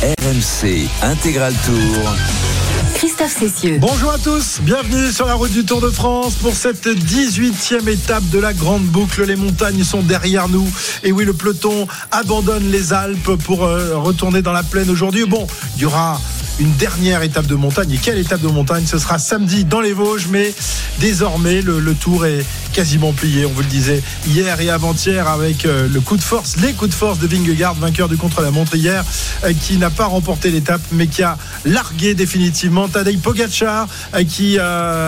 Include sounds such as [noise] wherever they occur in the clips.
RMC Intégral Tour. Christophe Cessieux. Bonjour à tous, bienvenue sur la route du Tour de France pour cette 18e étape de la grande boucle. Les montagnes sont derrière nous. Et oui, le peloton abandonne les Alpes pour euh, retourner dans la plaine aujourd'hui. Bon, il y aura une dernière étape de montagne. Et quelle étape de montagne? Ce sera samedi dans les Vosges, mais désormais le, le tour est quasiment plié. On vous le disait hier et avant-hier avec euh, le coup de force, les coups de force de Vingegaard, vainqueur du contre-la-montre hier, euh, qui n'a pas remporté l'étape, mais qui a largué définitivement Tadej Pogacar, euh, qui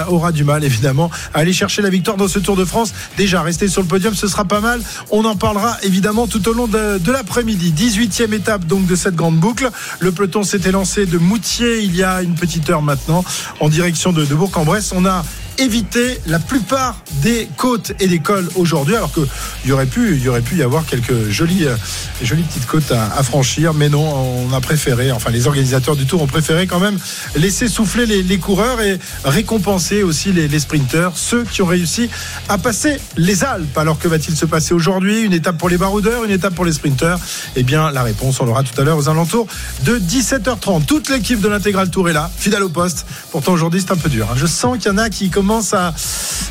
aura du mal évidemment à aller chercher la victoire dans ce Tour de France. Déjà, rester sur le podium, ce sera pas mal. On en parlera évidemment tout au long de, l'après-midi. 18e étape donc de cette grande boucle. Le peloton s'était lancé de Il y a une petite heure maintenant en direction de, de Bourg-en-Bresse. On a évité la plupart des côtes et des cols aujourd'hui, alors qu'il y aurait pu, y aurait pu y avoir quelques jolies, euh, jolies petites côtes à, franchir, mais non, on a préféré, enfin les organisateurs du Tour ont préféré quand même laisser souffler les, coureurs et récompenser aussi les, les, sprinteurs, ceux qui ont réussi à passer les Alpes. Alors que va-t-il se passer aujourd'hui? Une étape pour les baroudeurs, une étape pour les sprinteurs? Eh bien, la réponse, on l'aura tout à l'heure aux alentours de 17h30. Toute l'équipe de l'intégral Tour est là, fidèle au poste. Pourtant aujourd'hui c'est un peu dur. Hein. Je sens qu'il y en a qui commencent à.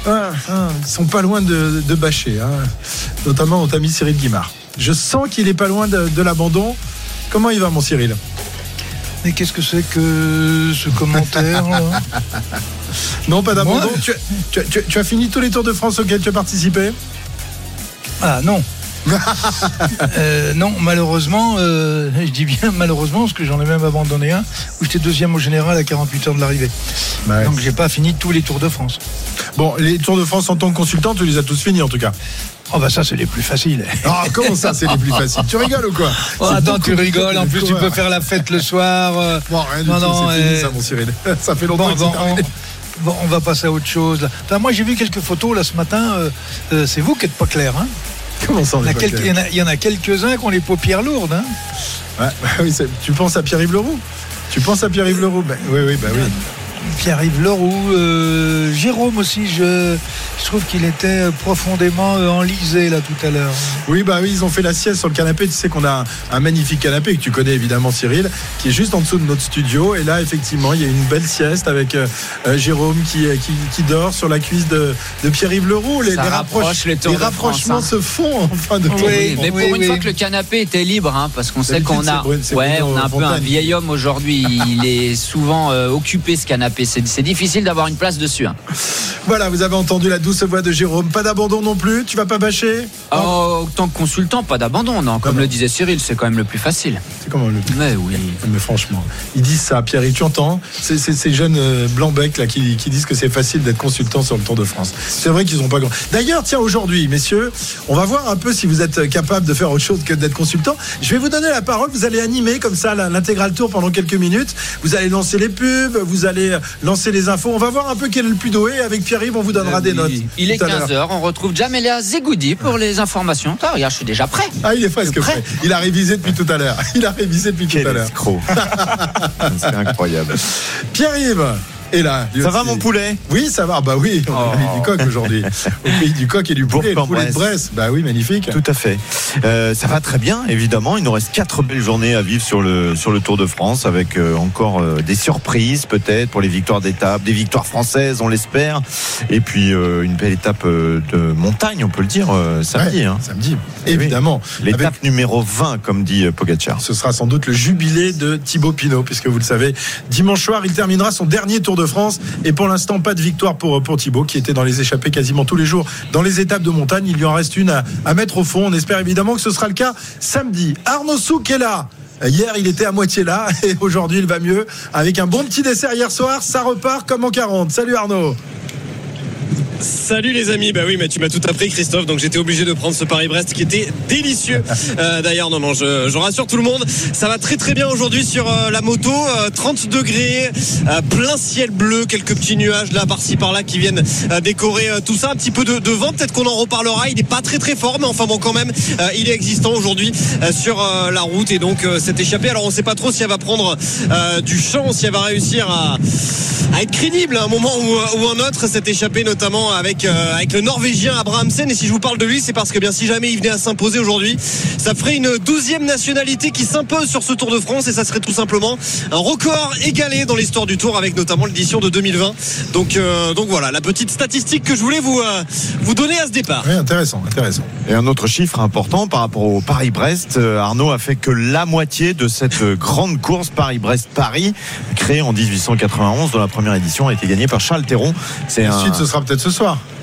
Ah, ah, ils sont pas loin de, de bâcher, hein. notamment notre ami Cyril Guimard. Je sens qu'il est pas loin de, de l'abandon. Comment il va, mon Cyril? Mais qu'est-ce que c'est que ce commentaire [laughs] Non, pas d'abandon. Tu, tu, tu, tu, as fini tous les Tours de France auxquels tu as participé? Ah non. Euh, non, malheureusement, euh, je dis bien malheureusement, parce que j'en ai même abandonné un, où j'étais deuxième au général à 48 heures de l'arrivée. Ouais. Donc j'ai pas fini tous les Tours de France. Bon, les Tours de France en tant que consultant, tu les as tous finis en tout cas. Oh bah ça c'est les plus faciles. Ah comment ça c'est les plus faciles? Tu rigoles ou quoi? Oh, Attends tu rigoles. En plus tu peux faire la fête le soir. Euh... Bon rien du non, tout. Fini ça mon Cyril. [laughs] Ça fait longtemps bon, que bon, on, bon, on va passer à autre chose. Là. Enfin, moi j'ai vu quelques photos là ce matin. Euh, c'est vous qui n'êtes pas clair. Hein? [laughs] Comment ça, il, y quelques, il, y en a, il y en a quelques-uns qui ont les paupières lourdes. Hein ouais, bah [laughs] oui, tu penses à Pierre-Yves Leroux? Tu penses à Pierre-Yves Leroux? Ben, Oui, oui, bah oui. Pierre-Yves Leroux, euh, Jérôme aussi, je, je trouve qu'il était profondément euh, enlisé là tout à l'heure. Oui, bah oui, ils ont fait la sieste sur le canapé. Tu sais qu'on a un, magnifique canapé que tu connais évidemment, Cyril, qui est juste en dessous de notre studio. Et là, effectivement, il y a une belle sieste avec euh, Jérôme qui, qui, qui, dort sur la cuisse de, de Pierre-Yves Leroux. Les, les, rapproche, les, les rapprochements France, hein. se font [laughs] en fin de oui, oui, mais pour oui, une fois que le canapé était libre, hein, parce qu'on sait qu'on a, ouais, on a un peu un vieil homme aujourd'hui. il est souvent euh, occupé ce canapé. C'est difficile d'avoir une place dessus. Hein. Voilà, vous avez entendu la douce voix de Jérôme. Pas d'abandon non plus. Tu vas pas bâcher? Oh, En tant que consultant, pas d'abandon, non. Comme non, le disait Cyril, c'est quand même le plus facile. C'est comment le plus Mais oui. Mais franchement, ils disent ça, Pierre. Tu entends C'est ces jeunes euh, blancs-becs là qui, qui, disent que c'est facile d'être consultant sur le Tour de France. C'est vrai qu'ils ont pas grand. D'ailleurs, tiens, aujourd'hui, messieurs, on va voir un peu si vous êtes capable de faire autre chose que d'être consultant. Je vais vous donner la parole. Vous allez animer comme ça l'intégral tour pendant quelques minutes. Vous allez lancer les pubs, vous allez lancer les infos. On va voir un peu quel est le plus doué. Avec Pierre-Yves, on vous donnera euh, des notes. Il est 15h. On retrouve Jamelia Zegoudi pour les informations. Ah, regarde, je suis déjà prêt. Ah, il est presque prêt. prêt. Il a révisé depuis tout à l'heure. [laughs] Il a révisé depuis quel tout à l'heure. [laughs] C'est incroyable. Pierre-Yves. Et là, ça va mon poulet? Oui, ça va. Bah oui, on oh. a mis du coq aujourd'hui. [laughs] Au pays du coq et du poulet, le poulet de Bresse. Bah oui, magnifique. Tout à fait. Euh, ça va très bien, évidemment. Il nous reste quatre belles journées à vivre sur le sur le Tour de France, avec euh, encore euh, des surprises peut-être pour les victoires d'étape, des victoires françaises, on l'espère, et puis une belle étape de montagne, on peut le dire, samedi. Ouais, hein. Samedi, évidemment. Oui. L'étape avec... numéro 20, comme dit Pogacar. Ce sera sans doute le jubilé de Thibaut Pinot, puisque vous le savez, dimanche soir, il terminera son dernier Tour de France. Et pour l'instant, pas de victoire pour, pour Thibaut, qui était dans les échappées quasiment tous les jours dans les étapes de montagne. Il lui en reste une à, à mettre au fond. On espère évidemment que ce sera le cas samedi. Arnaud Souk est là. Hier, il était à moitié là [laughs] et aujourd'hui, il va mieux. Avec un bon petit dessert hier soir, ça repart comme en 40. Salut Arnaud. Salut les amis, bah oui, mais tu m'as tout appris Christophe, donc j'étais obligé de prendre ce Paris-Brest qui était délicieux. [laughs] Euh, D'ailleurs, non, non, je, je, rassure tout le monde, ça va très très bien aujourd'hui sur euh, la moto, euh, 30 degrés, euh, plein ciel bleu, quelques petits nuages là par-ci par-là qui viennent décorer tout ça, un petit peu de, de vent, peut-être qu'on en reparlera. Il n'est pas très très fort, mais enfin bon, quand même, il est existant aujourd'hui sur la route et donc cette échappée. Alors on ne sait pas trop si elle va prendre du champ, si elle va réussir à, à être crédible à un moment ou, ou un autre, cette échappée notamment évidemment avec avec le Norvégien Abrahamsen. Et si je vous parle de lui, c'est parce que bien si jamais il venait à s'imposer aujourd'hui, ça ferait une douzième nationalité qui s'impose sur ce Tour de France et ça serait tout simplement un record égalé dans l'histoire du Tour avec notamment l'édition de 2020. Donc donc voilà la petite statistique que je voulais vous vous donner à ce départ. Oui, intéressant, intéressant. Et un autre chiffre important par rapport au Paris-Brest, Arnaud a fait que la moitié de cette grande course Paris-Brest-Paris créée en 1891 dont la première édition a été gagnée par Charles Théron. C'est Ensuite, ce sera peut-être ce soir.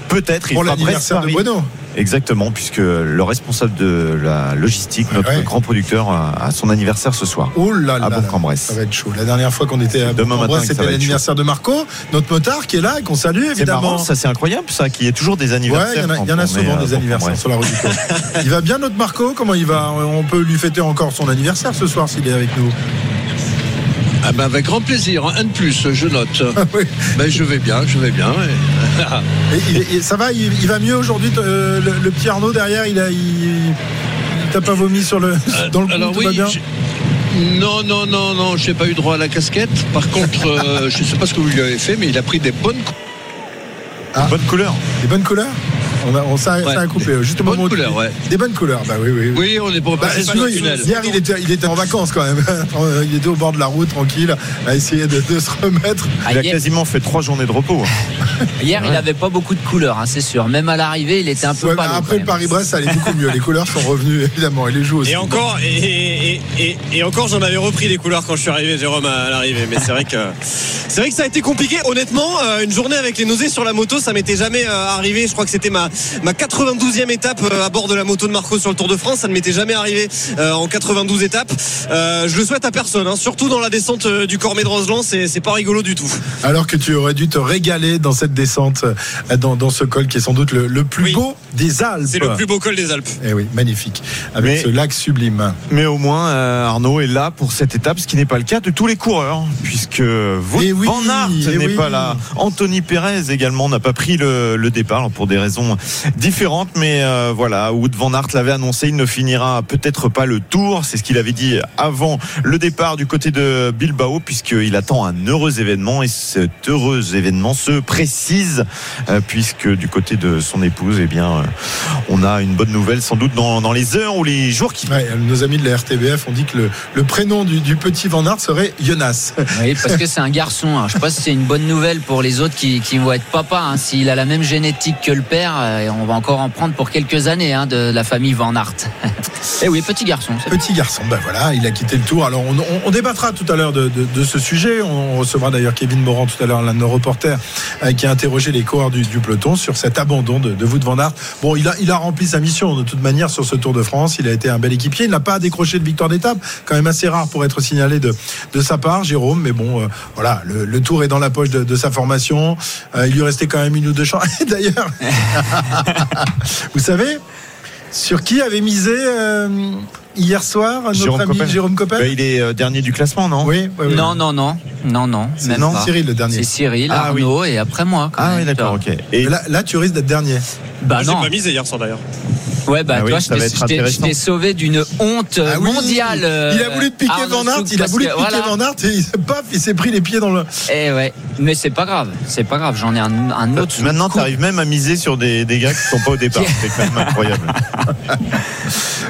Peut-être. Pour l'anniversaire de Bueno. Exactement, puisque le responsable de la logistique, notre grand producteur, a son anniversaire ce soir. Oh là là, à Ça va être chaud. La dernière fois qu'on était à Bourg-en-Bresse, c'était l'anniversaire de Marco, notre motard qui est là et qu'on salue évidemment. Marrant, ça c'est incroyable, ça, qu'il y ait toujours des anniversaires. il y en a, souvent des anniversaires sur la rue du [laughs] Il va bien notre Marco? Comment il va? On peut lui fêter encore son anniversaire ce soir s'il est avec nous. Ah ben avec grand plaisir, un de plus, je note. Ah ben je vais bien, je vais bien. [laughs] Et... ça va, il, va mieux aujourd'hui. Euh, le, petit Arnaud derrière, il a, il, t'a pas vomi sur le euh, dans le alors, oui, bien non, non, non, non, j'ai pas eu droit à la casquette. Par contre, euh, [laughs] je sais pas ce que vous lui avez fait, mais il a pris des bonnes, ah. bonnes couleurs. Des bonnes couleurs? On a, on, ça, a coupé. Juste au moment bonnes couleurs, ouais. Des bonnes couleurs, bah oui, oui. Oui, on est pour bah, Hier, il était, il était en vacances quand même. [laughs] il était au bord de la route, tranquille, à essayer de, se remettre. Ah, il a quasiment fait trois journées de repos. [laughs] Hier, il n'avait pas beaucoup de couleurs, hein, c'est sûr. Même à l'arrivée, il était un peu ouais, Après le Paris-Brest, ça allait beaucoup mieux. Les couleurs sont revenues, [laughs] évidemment, et les joues aussi. Et encore, et, et, et encore j'en avais repris des couleurs quand je suis arrivé, Jérôme, à l'arrivée. Mais c'est vrai que c'est vrai que ça a été compliqué. Honnêtement, euh, une journée avec les nausées sur la moto, ça m'était jamais euh, arrivé. Je crois que c'était ma, ma 80 92e étape euh, à bord de la moto de Marco sur le Tour de France. Ça ne m'était jamais arrivé euh, en 92 étapes. Euh, je le souhaite à personne, hein. surtout dans la descente du Cormet de Roseland. C'est pas rigolo du tout. Alors que tu aurais dû te régaler dans cette descente, dans, ce col qui est sans doute le, plus beau des Alpes. C'est le plus beau col des Alpes. Et eh oui, magnifique. Avec ce lac sublime. Mais au moins, Arnaud est là pour cette étape, ce qui n'est pas le cas de tous les coureurs, puisque Wout eh Van Aert eh n'est pas là. Anthony Perez également n'a pas pris le, le départ pour des raisons différentes mais euh, voilà, Wood Van Aert l'avait annoncé, il ne finira peut-être pas le tour. C'est ce qu'il avait dit avant le départ du côté de Bilbao, puisqu'il attend un heureux événement et cet heureux événement se précise, euh, puisque du côté de son épouse, eh bien, euh, on a une bonne nouvelle sans doute dans, les heures ou les jours qui viennent. nos amis de la RTBF ont dit que le, prénom du, petit Van Aert serait Jonas. Oui, parce que c'est un garçon. Hein. Je sais pas si c'est une bonne nouvelle pour les autres qui, vont être papa. Hein. S'il a la même génétique que le père, on va encore en prendre pour quelques années hein, de la famille Van Aert. Et [laughs] eh oui, petit garçon. Petit garçon, ben voilà, il a quitté le tour. Alors on, débattra tout à l'heure de, ce sujet. On recevra d'ailleurs Kevin Morand tout à l'heure, l'un de nos reporters, euh, qui a interrogé les coureurs du, peloton sur cet abandon de, de Wout Van Aert. Bon, il a, il a rempli sa mission de toute manière sur ce Tour de France. Il a été un bel équipier. Il n'a pas décroché de victoire d'étape, quand même assez rare pour être signalé de, de sa part, Jérôme. Mais bon, euh, voilà, le, Tour est dans la poche de, sa formation. Euh, il lui restait quand même une ou deux chances. [laughs] D'ailleurs. Vous savez sur qui avait misé euh, hier soir notre Jérôme ami Jérôme Coppel bah, Il est euh, dernier du classement, non oui, Non, non, non. Non, non. non, Cyril le dernier. C'est Cyril, ah, Arnaud et après moi. ah oui, d'accord, ok. Et là, là, tu risques d'être dernier. Bah, non. pas misé hier soir d'ailleurs. Ouais, bah, ah toi, je t'ai sauvé d'une honte ah mondiale. il a voulu te piquer euh, Van Aert, il a voulu te piquer Van Aert et paf, il s'est pris les pieds dans le. Eh ouais, mais c'est pas grave, c'est pas grave, j'en ai un, un autre. Maintenant, tu arrives même à miser sur des, des gars qui sont pas au départ, [laughs] c'est quand même incroyable. [laughs]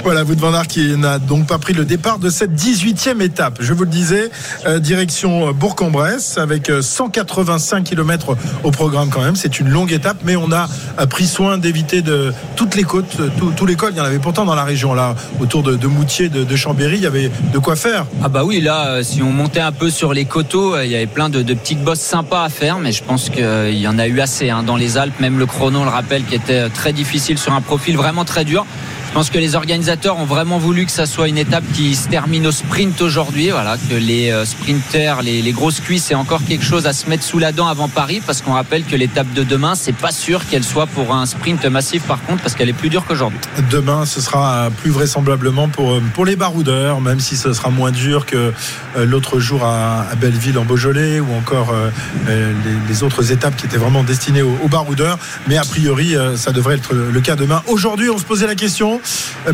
voilà, de Van Aert qui n'a donc pas pris le départ de cette 18e étape. Je vous le disais, euh, direction Bourg-en-Bresse avec 185 euh, km au programme quand même. C'est une longue étape, mais on a pris soin d'éviter de toutes les côtes, tout, l'école, il y en avait pourtant dans la région, là, autour de, Moutier, de, Chambéry, il y avait de quoi faire. Ah bah oui, là, euh, si on montait un peu sur les coteaux, euh, il y avait plein de, petites bosses sympas à faire, mais je pense qu'il y en a eu assez hein, dans les Alpes, même le chrono, on le rappelle, qui était très difficile sur un profil vraiment très dur. Je pense que les organisateurs ont vraiment voulu que ça soit une étape qui se termine au sprint aujourd'hui. Voilà, que les euh, sprinters, les, grosses cuisses aient encore quelque chose à se mettre sous la dent avant Paris, parce qu'on rappelle que l'étape de demain, c'est pas sûr qu'elle soit pour un sprint massif par contre, parce qu'elle est plus dure qu'aujourd'hui. Demain, ce sera plus vraisemblablement pour, euh, pour les baroudeurs, même si ce sera moins dur que euh, l'autre jour à, Belleville en Beaujolais ou encore les, autres étapes qui étaient vraiment destinées aux baroudeurs. Mais a priori, ça devrait être le cas demain. Aujourd'hui, on se posait la question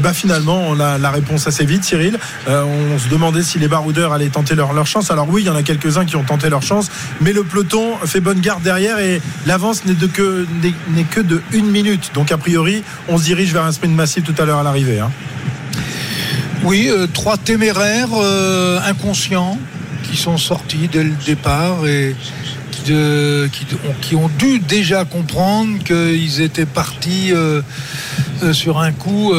bah, Finalement, on a la réponse assez vite, Cyril. on se demandait si les baroudeurs allaient tenter leur, leur chance. Alors oui, il y en a quelques-uns qui ont tenté leur chance, mais le peloton fait bonne garde derrière et l'avance n'est que, n'est que de une minute. Donc a priori, on se dirige vers un sprint massif tout à l'heure à l'arrivée. Hein. Oui, euh, trois téméraires euh, inconscients qui sont sortis dès le départ et qui, ont, dû déjà comprendre qu'ils étaient partis euh, sur un coup,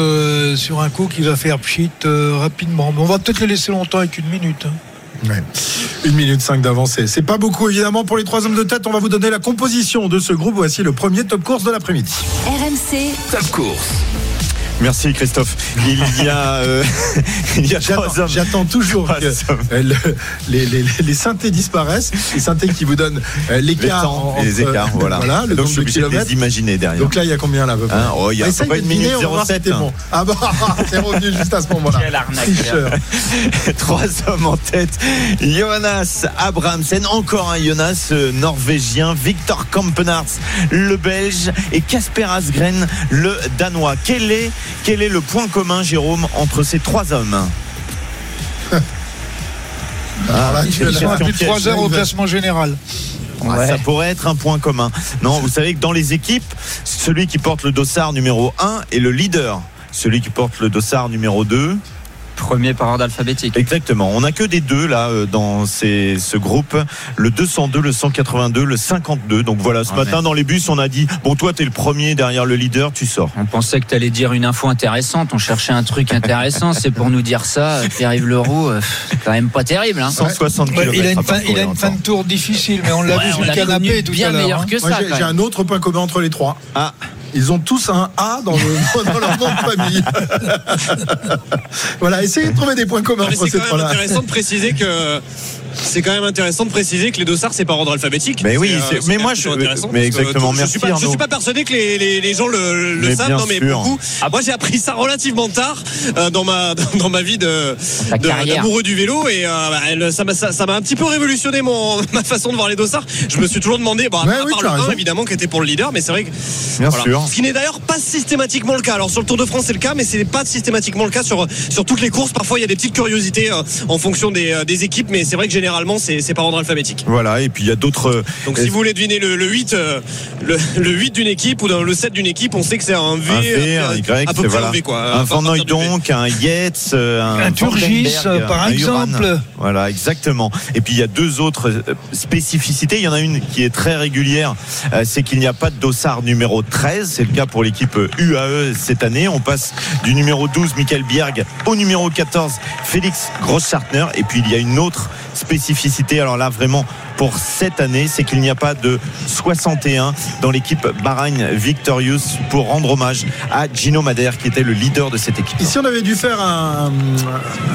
sur un coup qui va faire pchit rapidement. on va peut-être les laisser longtemps avec une minute. Hein. Une minute cinq d'avancée. C'est pas beaucoup évidemment pour les trois hommes de tête. On va vous donner la composition de ce groupe. Voici le premier top course de l'après-midi. RMC Top course. Merci Christophe. Il y a, euh, [laughs] il y a J'attends toujours que euh, les, les, les, synthés disparaissent. Les synthés qui vous donnent euh, l'écart. Les écarts, voilà. voilà le Donc je suis obligé de les imaginer derrière. Donc là, il y a combien là hein, oh, Il y a pas une minute 07. Bon. Ah bah, [laughs] c'est revenu juste à ce moment-là. Quelle arnaque. [laughs] Trois hommes en tête. Jonas Abramsen, encore un Jonas norvégien. Victor Kampenarts, le belge. Et Casper Asgren, le danois. Quel est quel est le point commun, Jérôme, entre ces trois hommes [laughs] ah, sont plus de 3 heures au classement général. Ah, ça pourrait être un point commun. Non, vous savez que dans les équipes, celui qui porte le dossard numéro 1 est le leader. Celui qui porte le dossard numéro 2 Premier par ordre alphabétique. Exactement. On n'a que des deux là euh, dans ces, ce groupe. Le 202, le 182, le 52. Donc voilà, ce ah, matin dans les bus, on a dit bon, toi, tu es le premier derrière le leader, tu sors. On pensait que tu allais dire une info intéressante. On cherchait un truc intéressant. [laughs] C'est pour nous dire ça. Pierre-Yves Leroux, euh, c'est quand même pas terrible. Hein. 160 km. il a une, fin, il a une fin de tour difficile, mais on l'a vu sur le canapé tout bien à l'heure. meilleur hein. que ça. J'ai un autre point commun entre les trois. Ah. Ils ont tous un A dans, le, [laughs] dans leur nom de famille. [laughs] voilà, essayez de trouver des points communs entre ces trois-là. C'est intéressant de préciser que c'est quand même intéressant de préciser que les dossards c'est par ordre alphabétique. Mais oui, euh, mais moi je mais exactement. Je, merci. Suis pas, je suis pas persuadé que les, les, les gens le, le savent, non mais beaucoup. Ah, moi j'ai appris ça relativement tard euh, dans ma [laughs] dans ma vie de d'amoureux du vélo et euh, ça m'a ça m'a un petit peu révolutionné mon [laughs] ma façon de voir les dossards. Je me suis toujours demandé, bon, à part le 1 évidemment qui était pour le leader, mais c'est vrai que bien sûr. Ce qui n'est d'ailleurs pas systématiquement le cas. Alors sur le Tour de France c'est le cas, mais c'est pas systématiquement le cas sur sur toutes les courses. Parfois il y a des petites curiosités en fonction des, des équipes, mais c'est vrai que généralement c'est par ordre alphabétique. Voilà, et puis il y a d'autres. Donc si vous voulez deviner le, 8, euh, le, 8 d'une équipe ou le 7 d'une équipe, on sait que c'est un V, un, v, un Y, à peu près un V quoi. Un Van donc, un Yates, euh, un, un Turgis par exemple. Voilà, exactement. Et puis il y a deux autres euh, spécificités. Il y en a une qui est très régulière, c'est qu'il n'y a pas de dossard numéro 13. C'est le cas pour l'équipe UAE cette année. On passe du numéro 12, Michael Bierg, au numéro 14, Félix Grossartner. Et puis il y a une autre spécificité, alors là vraiment pour cette année, c'est qu'il n'y a pas de 61 dans l'équipe Bahrain Victorious pour rendre hommage à Gino Madère qui était le leader de cette équipe. Et si on avait dû faire un,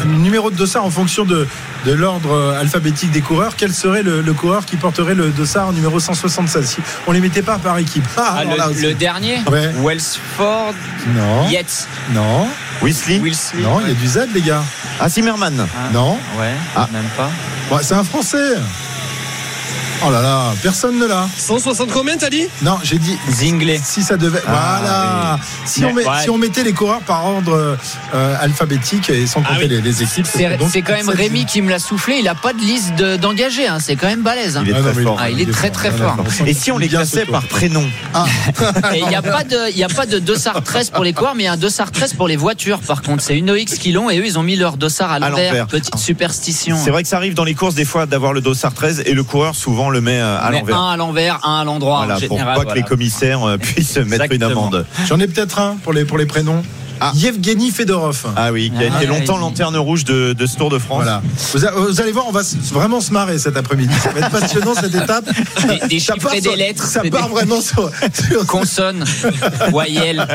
numéro de dossard en fonction de, de l'ordre alphabétique des coureurs, quel serait le, coureur qui porterait le dossard numéro 176 si On les mettait pas par équipe. [laughs] Ah, ah, le, dernier Wellsford Non. Yates Non. Weasley Non, il y a du Z, les gars. Ah, Zimmerman ah. Non. Ouais, ah. même pas. c'est un Français. Oh là là, personne ne l'a. 160 combien t'as dit? Non, j'ai dit Zingley. Si ça devait. Ah, voilà. Si, on met, si, on mettait les coureurs par ordre euh, alphabétique et sans ah compter les, équipes. C'est quand même Rémi qui me l'a soufflé. Il a pas de liste d'engagés. Hein. C'est quand même balèze. Hein. Il est très fort. Ah, il est très très fort. Et si on les classait par prénom [laughs] Il n'y a pas de, il a pas de dossard 13 pour les coureurs, mais il y a un dossard 13 pour les voitures. Par contre, c'est une OX qui l'ont et eux ils ont mis leur dossard à l'envers. Petite superstition. C'est vrai que ça arrive dans les courses des fois d'avoir le dossard 13 et le coureur souvent le met euh, à l'envers. Un à l'envers, un à l'endroit. Voilà, pour pas que les commissaires euh, puissent mettre une amende. J'en ai peut-être un pour les, pour les prénoms. Ah. Yevgeny Fedorov. Ah oui, qui a été ah, longtemps lanterne rouge de, ce Tour de France. Voilà. Vous, allez voir, on va vraiment se marrer cet après-midi. Ça va être passionnant cette étape. Des, chiffres et des lettres. Ça part vraiment sur, Consonne, voyelle,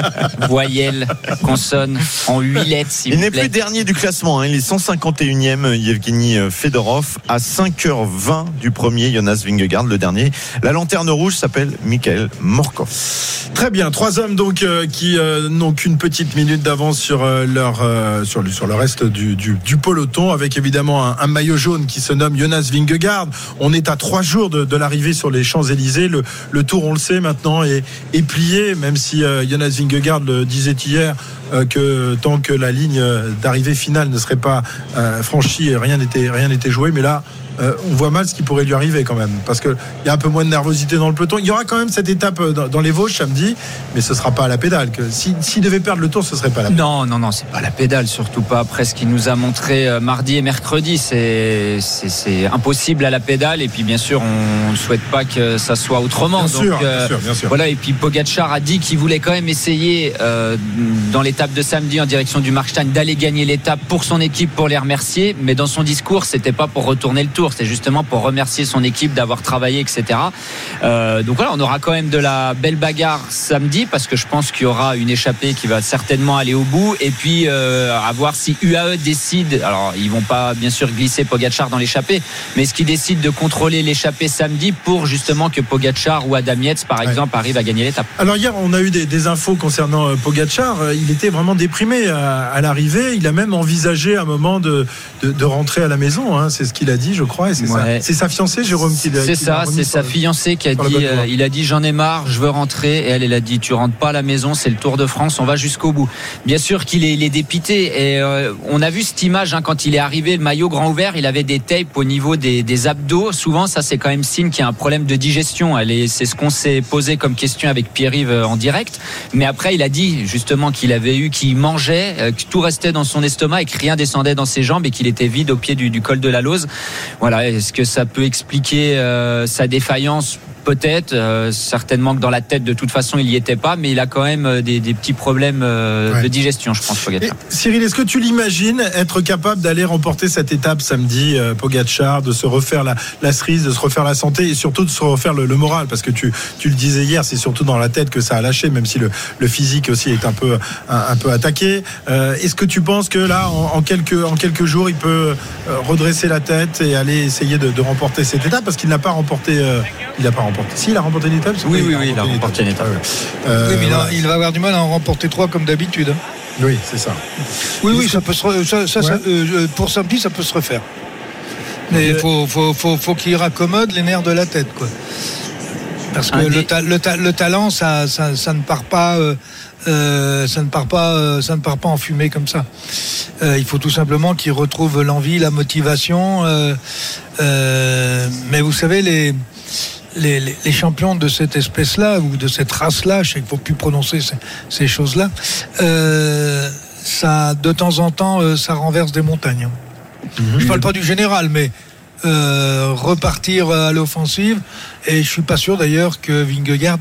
voyelle, consonne, en huit lettres. Il n'est plus dernier du classement. Hein. Il est 151e, Yevgeny Fedorov, à 5h20 du premier, Jonas Vingegaard, le dernier. La lanterne rouge s'appelle Michael Morkov. Très bien, trois hommes donc euh, qui euh, n'ont qu'une petite minute d'avance sur leur sur, le, sur le reste du, du, peloton, avec évidemment un, maillot jaune qui se nomme Jonas Vingegaard. On est à trois jours de, l'arrivée sur les Champs Élysées. Le, tour, on le sait maintenant, est, plié, même si Jonas Vingegaard le disait hier que tant que la ligne d'arrivée finale ne serait pas franchie, rien n'était rien n'était joué. Mais là, euh, on voit mal ce qui pourrait lui arriver quand même. Parce qu'il y a un peu moins de nervosité dans le peloton. Il y aura quand même cette étape euh, dans, les Vosges samedi, mais ce ne sera pas à la pédale. S'il devait perdre le tour, ce ne serait pas la pédale. Non, non, non, c'est pas la pédale, surtout pas après ce qu'il nous a montré euh, mardi et mercredi. C'est impossible à la pédale. Et puis, bien sûr, on ne souhaite pas que ça soit autrement. Bien, sûr, bien sûr, bien sûr, Voilà, et puis Pogacar a dit qu'il voulait quand même essayer dans l'étape de samedi en direction du Markstein d'aller gagner l'étape pour son équipe, pour les remercier. Mais dans son discours, c'était pas pour retourner le tour c'est justement pour remercier son équipe d'avoir travaillé, etc. Euh, donc voilà, on aura quand même de la belle bagarre samedi parce que je pense qu'il y aura une échappée qui va certainement aller au bout. Et puis euh, à voir si UAE décide. Alors ils vont pas bien sûr glisser Pogachar dans l'échappée, mais est-ce qu'ils décident de contrôler l'échappée samedi pour justement que Pogachar ou Adam Yates par exemple arrivent à gagner l'étape? Alors hier on a eu des, infos concernant euh, Pogachar. Il était vraiment déprimé à, l'arrivée. Il a même envisagé un moment de, de, rentrer à la maison. Hein. C'est ce qu'il a dit, je crois. C'est sa fiancée, Jérôme, qui C'est ça, c'est sa fiancée qui a dit, euh, il a dit j'en ai marre, je veux rentrer. Et elle, elle a dit tu rentres pas à la maison, c'est le Tour de France, on va jusqu'au bout. Bien sûr qu'il est, dépité. Et euh, on a vu cette image hein, quand il est arrivé, le maillot grand ouvert, il avait des tapes au niveau des, abdos. Souvent, ça c'est quand même signe qu'il y a un problème de digestion. C'est ce qu'on s'est posé comme question avec Pierre-Yves euh, en direct. Mais après, il a dit justement qu'il avait eu, qu'il mangeait, que tout restait dans son estomac et que rien descendait dans ses jambes et qu'il était vide au pied du, du col de la Lose. Voilà, est-ce que ça peut expliquer euh, sa défaillance Peut-être, euh, certainement que dans la tête, de toute façon, il n'y était pas, mais il a quand même euh, des, petits problèmes euh, de digestion, je pense, Pogacar. Cyril, est-ce que tu l'imagines être capable d'aller remporter cette étape samedi, Pogacar, de se refaire la, la, cerise, de se refaire la santé et surtout de se refaire le, moral? Parce que tu, tu le disais hier, c'est surtout dans la tête que ça a lâché, même si le, le physique aussi est un peu, un, peu attaqué. est-ce que tu penses que là, en, quelques, en quelques jours, il peut redresser la tête et aller essayer de, de remporter cette étape? Parce qu'il n'a pas remporté. il n'a pas remporté si, il a remporté une étape Oui, oui, oui, il a remporté une étape. Euh, oui, mais il, va avoir du mal à en remporter trois comme d'habitude. Oui, c'est ça. Oui, oui, ça peut se ça, ça, euh, euh, pour samedi, ça peut se refaire. Mais il faut, faut, faut, faut qu'il raccommode les nerfs de la tête, quoi. Parce que le, le, talent, ça, ça, ça, ne part pas. Euh, ça ne part pas, ça ne part pas en fumée comme ça. Euh, il faut tout simplement qu'il retrouve l'envie, la motivation. Euh, mais vous savez, les, les, champions de cette espèce-là ou de cette race-là, je sais qu'il ne faut plus prononcer ces, choses-là, euh, ça, de temps en temps, euh, ça renverse des montagnes. Mhm. Je ne parle pas du général, mais euh, repartir à l'offensive. Et je suis pas sûr d'ailleurs que Vingegaard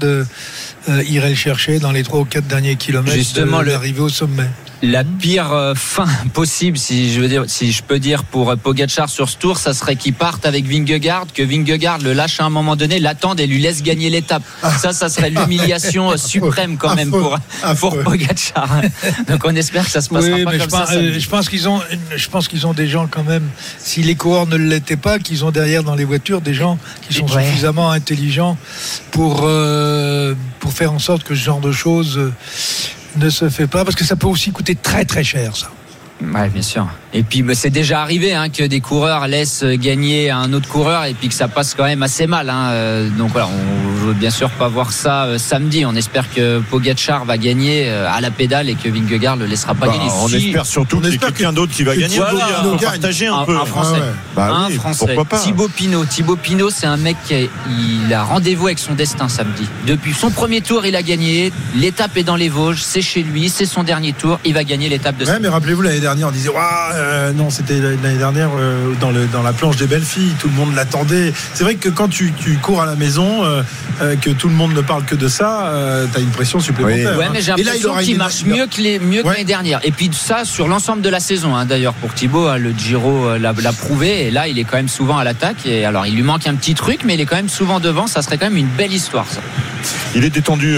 irait le chercher dans les trois ou quatre derniers kilomètres Justement, l'arrivée au sommet la pire euh, fin [laughs] possible, si je veux dire, si je peux dire pour euh, Pogacar sur ce tour, ça serait qu'il parte avec Vingegaard, que Vingegaard le lâche à un moment donné, l'attende et lui laisse gagner l'étape. Ça, ça serait l'humiliation euh, suprême quand même pour pour Pogacar. [laughs] Donc on espère que ça se passera pas comme je pense, ça. je pense qu'ils ont, je pense qu'ils ont des gens quand même. Si les coureurs ne l'étaient pas, qu'ils ont derrière dans les voitures des gens qui sont suffisamment intelligents pour pour faire en sorte que ce genre de choses ne se fait pas parce que ça peut aussi coûter très très cher ça. Ouais, bien sûr. Et puis bah, c'est déjà arrivé hein, que des coureurs laissent gagner un autre coureur et puis que ça passe quand même assez mal. Hein. Euh, donc voilà, on veut bien sûr pas voir ça euh, samedi. On espère que Pogacar va gagner euh, à la pédale et que Vingegaard le laissera pas bah, gagner. On espère surtout qu'il y ait quelqu'un d'autre qui va gagner. Voilà, partager un, peu. Un Français. Bah un Français. Thibaut Pinot. Thibaut Pinot, c'est un mec qui a, il a rendez-vous avec son destin samedi. Depuis son premier tour, il a gagné. L'étape est dans les Vosges. C'est chez lui. C'est son dernier tour. Il va gagner l'étape de. Ouais, mais rappelez-vous l'année dernière, on disait euh, non, c'était l'année dernière euh, dans, le, dans la planche des belles filles. Tout le monde l'attendait. C'est vrai que quand tu, cours à la maison, euh, que tout le monde ne parle que de ça, tu as une pression supplémentaire. Oui, hein. mais j'ai l'impression qu'il marche mieux que les mieux l'année dernière. Et puis ça sur l'ensemble de la saison. Hein, d'ailleurs, pour Thibaut, hein, le Giro l'a prouvé. Et là, il est quand même souvent à l'attaque. Et alors, il lui manque un petit truc, mais il est quand même souvent devant. Ça serait quand même une belle histoire. Ça. Il est détendu,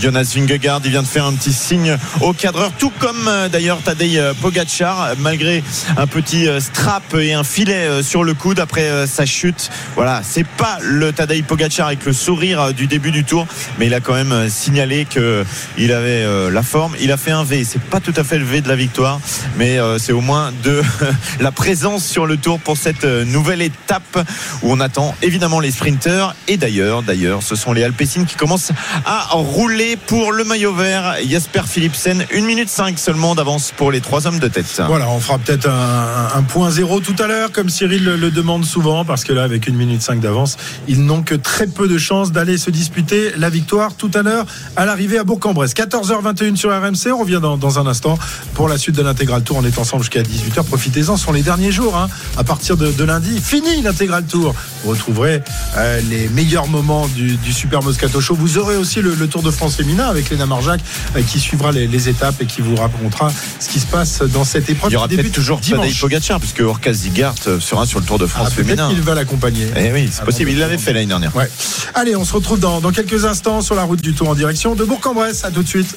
Jonas Vingegaard. Il vient de faire un petit signe au cadreur, tout comme d'ailleurs Tadej Pogacar, malgré un petit euh, strap et un filet euh, sur le coude après euh, sa chute. Voilà, c'est pas le Tadej Pogacar avec le sourire du début du tour, mais il a quand même signalé qu'il avait la forme. Il a fait un V. C'est pas tout à fait le V de la victoire, mais c'est au moins de [laughs] la présence sur le tour pour cette nouvelle étape où on attend évidemment les sprinteurs. Et d'ailleurs, d'ailleurs, ce sont les Alpecin qui commencent à rouler pour le maillot vert. Jasper Philipsen, 1 minute 5 seulement d'avance pour les trois hommes de tête. Voilà, on fera peut-être un, point zéro tout à l'heure, comme Cyril le, demande souvent, parce que là, avec 1 minute 5 d'avance, ils n'ont que très peu de chances d'aller se disputer la victoire tout à l'heure à l'arrivée à Bourg-en-Bresse. 14h21 sur RMC, on revient dans, un instant pour la suite de l'intégral tour. On est ensemble jusqu'à 18h. Profitez-en, ce sont les derniers jours. Hein. À partir de, lundi, fini l'intégral tour. Vous retrouverez euh, les meilleurs moments du, Super Moscato Show. Vous aurez aussi le, Tour de France féminin avec Léna Marjac euh, qui suivra les, étapes et qui vous racontera ce qui se passe dans cette épreuve. Il y aura peut-être toujours Tadej Pogacar puisque Orkaz Zigart euh, sera sur le Tour de France ah, féminin. Il va l'accompagner. Eh oui, c'est possible. Il l'avait fait l'année dernière. Ouais. Allez, on se retrouve dans, dans quelques instants sur la route du Tour en direction de Bourg-en-Bresse. À tout de suite.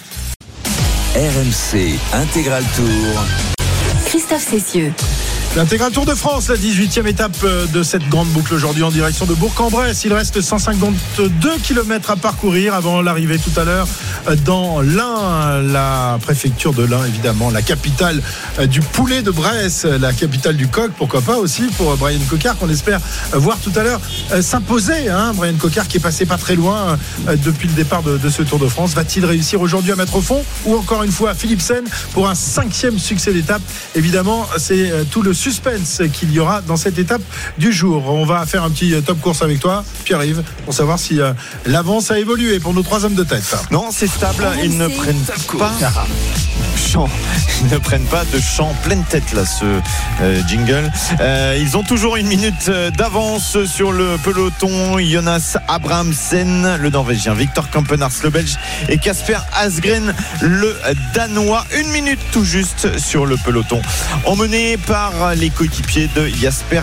RMC Intégral Tour. Christophe Cessieux. L'intégral Tour de France, la 18e étape euh, de cette grande boucle aujourd'hui en direction de Bourg-en-Bresse. Il reste 152 km à parcourir avant l'arrivée tout à l'heure euh, dans l'Ain, la préfecture de l'Ain évidemment, la capitale euh, du poulet de Bresse, la capitale du coq, pourquoi pas aussi pour Brian Cocard qu'on espère voir tout à l'heure s'imposer. Hein. Brian Cocard qui est passé pas très loin depuis le départ de, ce Tour de France. Va-t-il réussir aujourd'hui à mettre au fond? Ou encore une fois Philipsen pour un cinquième succès d'étape? Évidemment, c'est tout le suspense qu'il y aura dans cette étape du jour. On va faire un petit top course avec toi, Pierre-Yves, pour savoir si euh, l'avance a évolué pour nos trois hommes de tête. Non, c'est stable. Ils ne prennent pas chant. Ils ne prennent pas de chant pleine tête là, ce euh, jingle. Euh, ils ont toujours une minute d'avance sur le peloton. Jonas Abrahamsen, le Norvégien, Victor Kampenars, le Belge, et Casper Asgren, le Danois. Une minute tout juste sur le peloton. Emmené par les coéquipiers de Jasper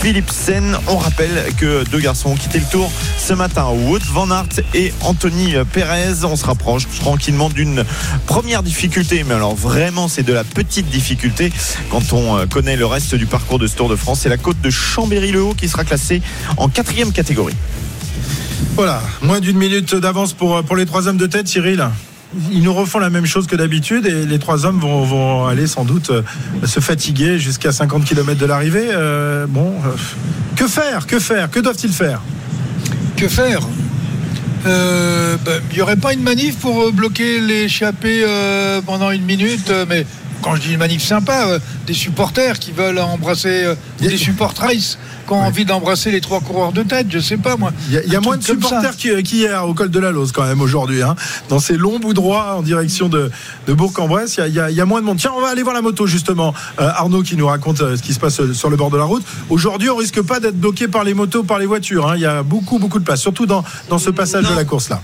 Philipsen. On rappelle que deux garçons ont quitté le tour ce matin, Wout Van Aert et Anthony Perez. On se rapproche tranquillement d'une première difficulté, mais alors vraiment c'est de la petite difficulté quand on connaît le reste du parcours de ce Tour de France. C'est la côte de Chambéry-le-Haut qui sera classée en quatrième catégorie. Voilà, moins d'une minute d'avance pour, pour les trois hommes de tête, Cyril ils nous refont la même chose que d'habitude et les trois hommes vont, aller sans doute euh, se fatiguer jusqu'à 50 km de l'arrivée. Euh, bon, euh, que faire Que faire Que doivent-ils faire? Que faire? Ben, il n'y aurait pas une manif pour bloquer l'échappée pendant une minute, mais quand je dis une manif sympa, des supporters qui veulent embrasser, des supportrices qui ont envie d'embrasser les trois coureurs de tête, je sais pas moi. Il y a, moins de supporters qu'hier au col de la Lose quand même aujourd'hui, hein. dans ces longs bouts droits en direction de, Bourg-en-Bresse, il y, a, moins de monde. Tiens, on va aller voir la moto justement. Euh, Arnaud qui nous raconte euh, ce qui se passe euh, sur le bord de la route. Aujourd'hui, on risque pas d'être bloqué par les motos, par les voitures. Hein. Il y a beaucoup, beaucoup de place, surtout dans, dans ce passage de la course là.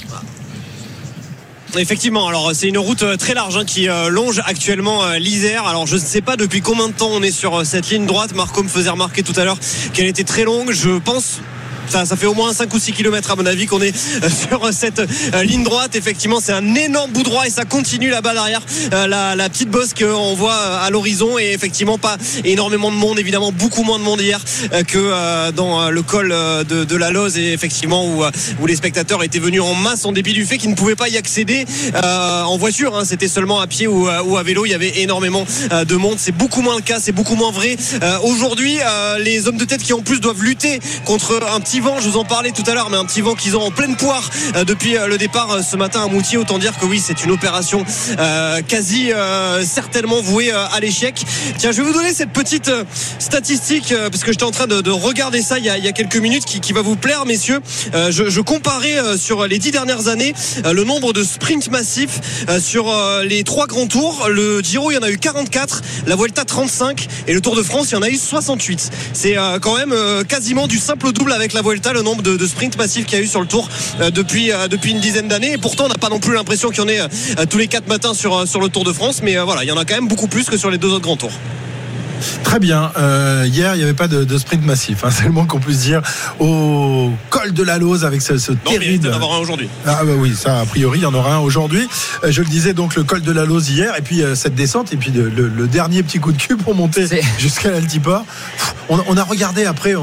Effectivement, alors c'est une route euh, très large hein, qui euh, longe actuellement euh, l'Isère. Alors je ne sais pas depuis combien de temps on est sur cette ligne droite. Marco me faisait remarquer tout à l'heure qu'elle était très longue. Je pense ça, fait au moins 5 ou 6 km à mon avis qu'on est euh, [laughs] sur euh, cette euh, ligne droite. Effectivement, c'est un énorme bout droit et ça continue là-bas derrière la, petite bosse qu'on voit à l'horizon et effectivement pas énormément de monde, évidemment beaucoup moins de monde hier que dans le col de, la Loze et effectivement où, les spectateurs étaient venus en masse en dépit du fait qu'ils ne pouvaient pas y accéder en voiture. Hein. C'était seulement à pied ou, à vélo. Il y avait énormément de monde. C'est beaucoup moins le cas, c'est beaucoup moins vrai. Aujourd'hui, les hommes de tête qui en plus doivent lutter contre un petit vent, je vous en parlais tout à l'heure, mais un petit vent qu'ils ont en pleine poire euh, depuis euh, le départ euh, ce matin à Moutier. Autant dire que oui, c'est une opération quasi certainement vouée à l'échec. Tiens, je vais vous donner cette petite statistique parce que j'étais en train de, regarder ça il y, a, quelques minutes qui, va vous plaire, messieurs. je, comparais sur les dix dernières années le nombre de sprints massifs sur les trois grands tours. Le Giro, il y en a eu 44, la Vuelta 35 et le Tour de France, il y en a eu 68. C'est quand même quasiment du simple double avec la le nombre de, sprints massifs qu'il y a eu sur le tour euh, depuis, euh, depuis une dizaine d'années. Et pourtant, on n'a pas non plus l'impression qu'il y en ait euh, tous les quatre matins sur, sur le Tour de France. Mais voilà, il y en a quand même beaucoup plus que sur les deux autres grands tours. Très bien. hier, il n'y avait pas de, sprint massif. Hein, c'est le moins qu'on puisse dire. Au col de la Lose avec ce, ce non, terrible. Il y en avoir un aujourd'hui. Ah bah oui, ça a priori, il y en aura un aujourd'hui. je le disais donc le col de la Lose hier, et puis cette descente, et puis le, dernier petit coup de cul pour monter [laughs] jusqu'à l'Altiport on, a regardé après.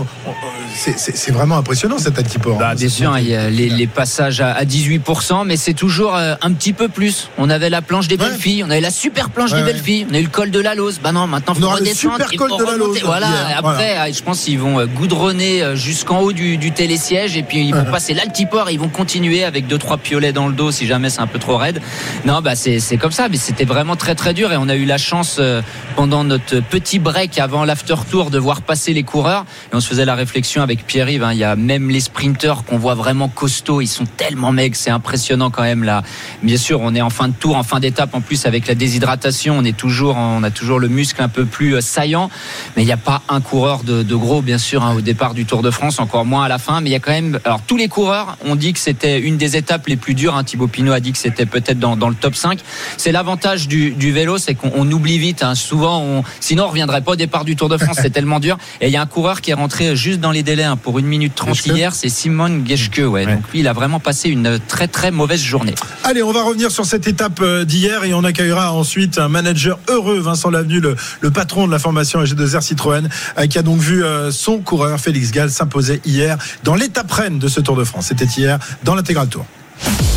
C'est vraiment impressionnant cet altiport. Bah, bien sûr, il y a les, passages à, 18%, mais c'est toujours euh, un petit peu plus. On avait la planche des belles filles, on avait la super planche des belles filles, on a eu le col de la Lose. Bah non, maintenant il faut redescendre. Super de la. Voilà, après, je pense qu'ils vont goudronner jusqu'en haut du, télésiège et puis ils vont passer l'altiport et ils vont continuer avec deux trois piolets dans le dos si jamais c'est un peu trop raide. Non, bah c'est comme ça, mais c'était vraiment très très dur et on a eu la chance euh, pendant notre petit break avant l'after tour de voir passer les coureurs et on se faisait la réflexion avec Pierre-Yves. Hein. il y a même les sprinteurs qu'on voit vraiment costauds, ils sont tellement maigres, c'est impressionnant quand même là. Bien sûr, on est en fin de tour, en fin d'étape en plus avec la déshydratation, on est toujours, on a toujours le muscle un peu plus euh, saillant, mais il n'y a pas un coureur de, gros bien sûr hein, au départ du Tour de France, encore moins à la fin, mais il y a quand même. Alors tous les coureurs ont dit que c'était une des étapes les plus dures. Hein. Thibaut Pinot a dit que c'était peut-être dans, le top 5. C'est l'avantage du, vélo, c'est qu'on oublie vite. Hein. Souvent, on, sinon on reviendrait pas au départ du Tour de France. c'est [laughs] tellement dur. Et il y a un coureur qui est rentré juste dans les délais hein, pour une minute 30 hier. C'est Simon Geschke. Ouais. Donc lui, il a vraiment passé une très très mauvaise journée. Allez, on va revenir sur cette étape euh, d'hier et on accueillera ensuite un manager heureux, Vincent Lavenu, le, patron de la formation AG2R Citroën, euh, qui a donc vu euh, son coureur Félix Gall s'imposer hier dans l'étape reine de ce Tour de France. C'était hier dans l'intégral tour.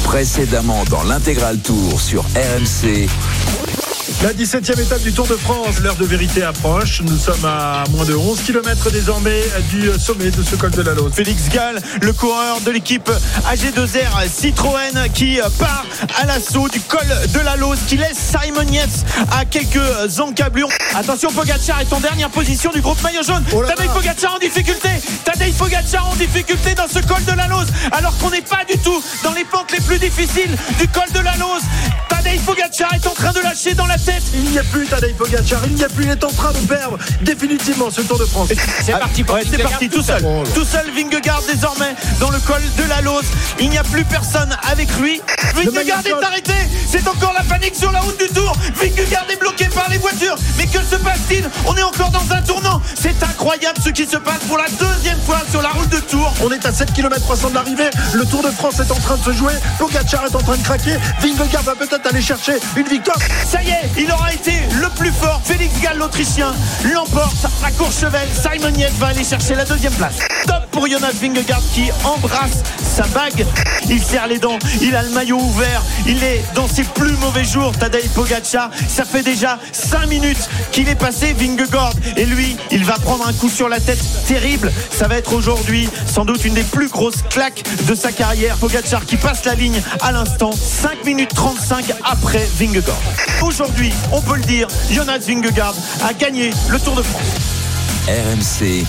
Précédemment dans l'intégral tour sur RMC. La 17e étape du Tour de France, l'heure de vérité approche. Nous sommes à moins de 11 km désormais du sommet de ce col de la Lose. Félix Gall, le coureur de l'équipe AG2R Citroën qui part à l'assaut du col de la Lose, qui laisse Simon Yates à quelques encablures. Attention, Pogacar est en dernière position du groupe maillot jaune. Oh Tadej Pogacar en difficulté. Tadej Pogacar en difficulté dans ce col de la Lose, alors qu'on n'est pas du tout dans les pentes les plus difficiles du col de la Lose. Tadej Pogacar est en train de lâcher dans la il n'y a plus Tadej Pogacar, il n'y a plus, il est en train de perdre définitivement ce Tour de France. [laughs] C'est parti, c'est parti tout seul. Oh tout seul Vingegaard désormais dans le col de la Lose. Il n'y a plus personne avec lui. Vingegaard est arrêté. C'est encore la panique sur la route du Tour. Vingegaard est bloqué par les voitures. Mais que se passe-t-il? On est encore dans un tournant. C'est incroyable ce qui se passe pour la deuxième fois sur la route de Tour. On est à 7 km 300 de l'arrivée. Le Tour de France est en train de se jouer. Pogacar est en train de craquer. Vingegaard va peut-être aller chercher une victoire. Ça y est, il aura été le plus fort. Félix Gall, l'Autrichien, l'emporte à Courchevel. Simon Yates va aller chercher la deuxième place. Top pour Jonas Vingegaard qui embrasse sa bague. Il serre les dents, il a le maillot ouvert, il est dans ses plus mauvais jours. Tadej Pogacar, ça fait déjà 5 minutes qu'il est passé Vingegaard et lui, il va prendre un coup sur la tête terrible. Ça va être aujourd'hui sans doute une des plus grosses claques de sa carrière. Pogacar qui passe la ligne à l'instant, 5 minutes 35 après Vingegaard. Aujourd'hui, on peut le dire, Jonas Vingegaard a gagné le Tour de France. RMC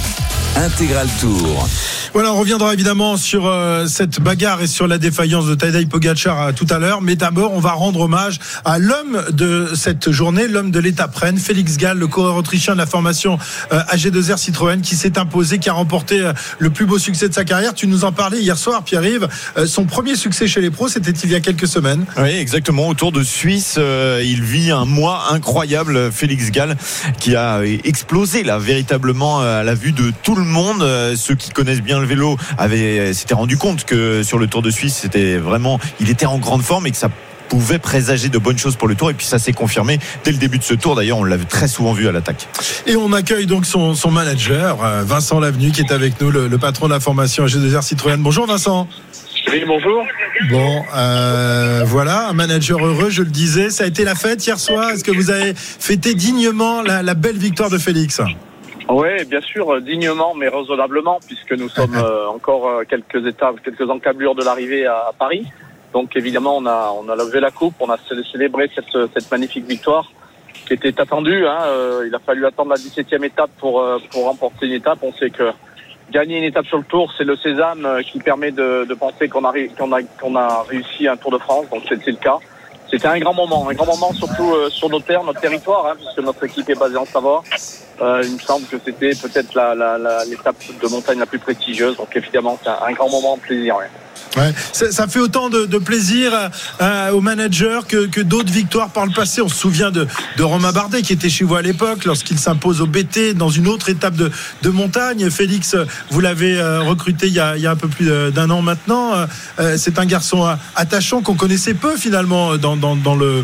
Intégral Tour. Voilà, on reviendra évidemment sur euh, cette bagarre et sur la défaillance de Tadej Pogacar euh, tout à l'heure. Mais d'abord, on va rendre hommage à l'homme de cette journée, l'homme de l'étape reine, Félix Gall, le coureur autrichien de la formation euh, AG2R Citroën, qui s'est imposé, qui a remporté le plus beau succès de sa carrière. Tu nous en parlais hier soir, Pierre-Yves. son premier succès chez les pros, c'était il y a quelques semaines. Oui, exactement. Autour de Suisse, il vit un mois incroyable, Félix Gall, qui a explosé là, véritablement à la vue de tout le monde. Ceux qui connaissent bien le vélo avait s'était rendu compte que sur le Tour de Suisse, c'était vraiment, il était en grande forme et que ça pouvait présager de bonnes choses pour le tour et puis ça s'est confirmé dès le début de ce tour d'ailleurs on l'avait très souvent vu à l'attaque et on accueille donc son, manager euh, Vincent Lavenu qui est avec nous le, patron de la formation G2R Citroën bonjour Vincent oui, bonjour. Bon, euh, voilà, un manager heureux, je le disais. Ça a été la fête hier soir. Est-ce que vous avez fêté dignement la belle victoire de Félix? Oui, bien sûr, euh, dignement, mais raisonnablement, puisque nous sommes [laughs] euh, encore euh, quelques étapes, quelques encablures de l'arrivée à Paris. Donc évidemment, on a, on a levé la coupe, on a célébré cette, cette magnifique victoire qui était attendue. Hein. Il a fallu attendre la 17e étape pour, pour remporter une étape. On sait que gagner une étape sur le Tour, c'est le sésame qui permet de, de penser qu'on a, qu'on a, qu'on a réussi un Tour de France. Donc c'est le cas. C'était un grand moment, un grand moment surtout sur nos terres, notre territoire, hein, puisque notre équipe est basée en Savoie. Euh, il me semble que c'était peut-être l'étape de montagne la plus prestigieuse. Donc évidemment, c'est un, grand moment de plaisir. Ça, fait autant de, plaisir aux managers que, d'autres victoires par le passé. On se souvient de, de Romain Bardet qui était chez vous à l'époque lorsqu'il s'impose au BT dans une autre étape de, montagne. Félix, vous l'avez recruté il y, a, un peu plus d'un an maintenant. C'est un garçon attachant qu'on connaissait peu finalement dans, le,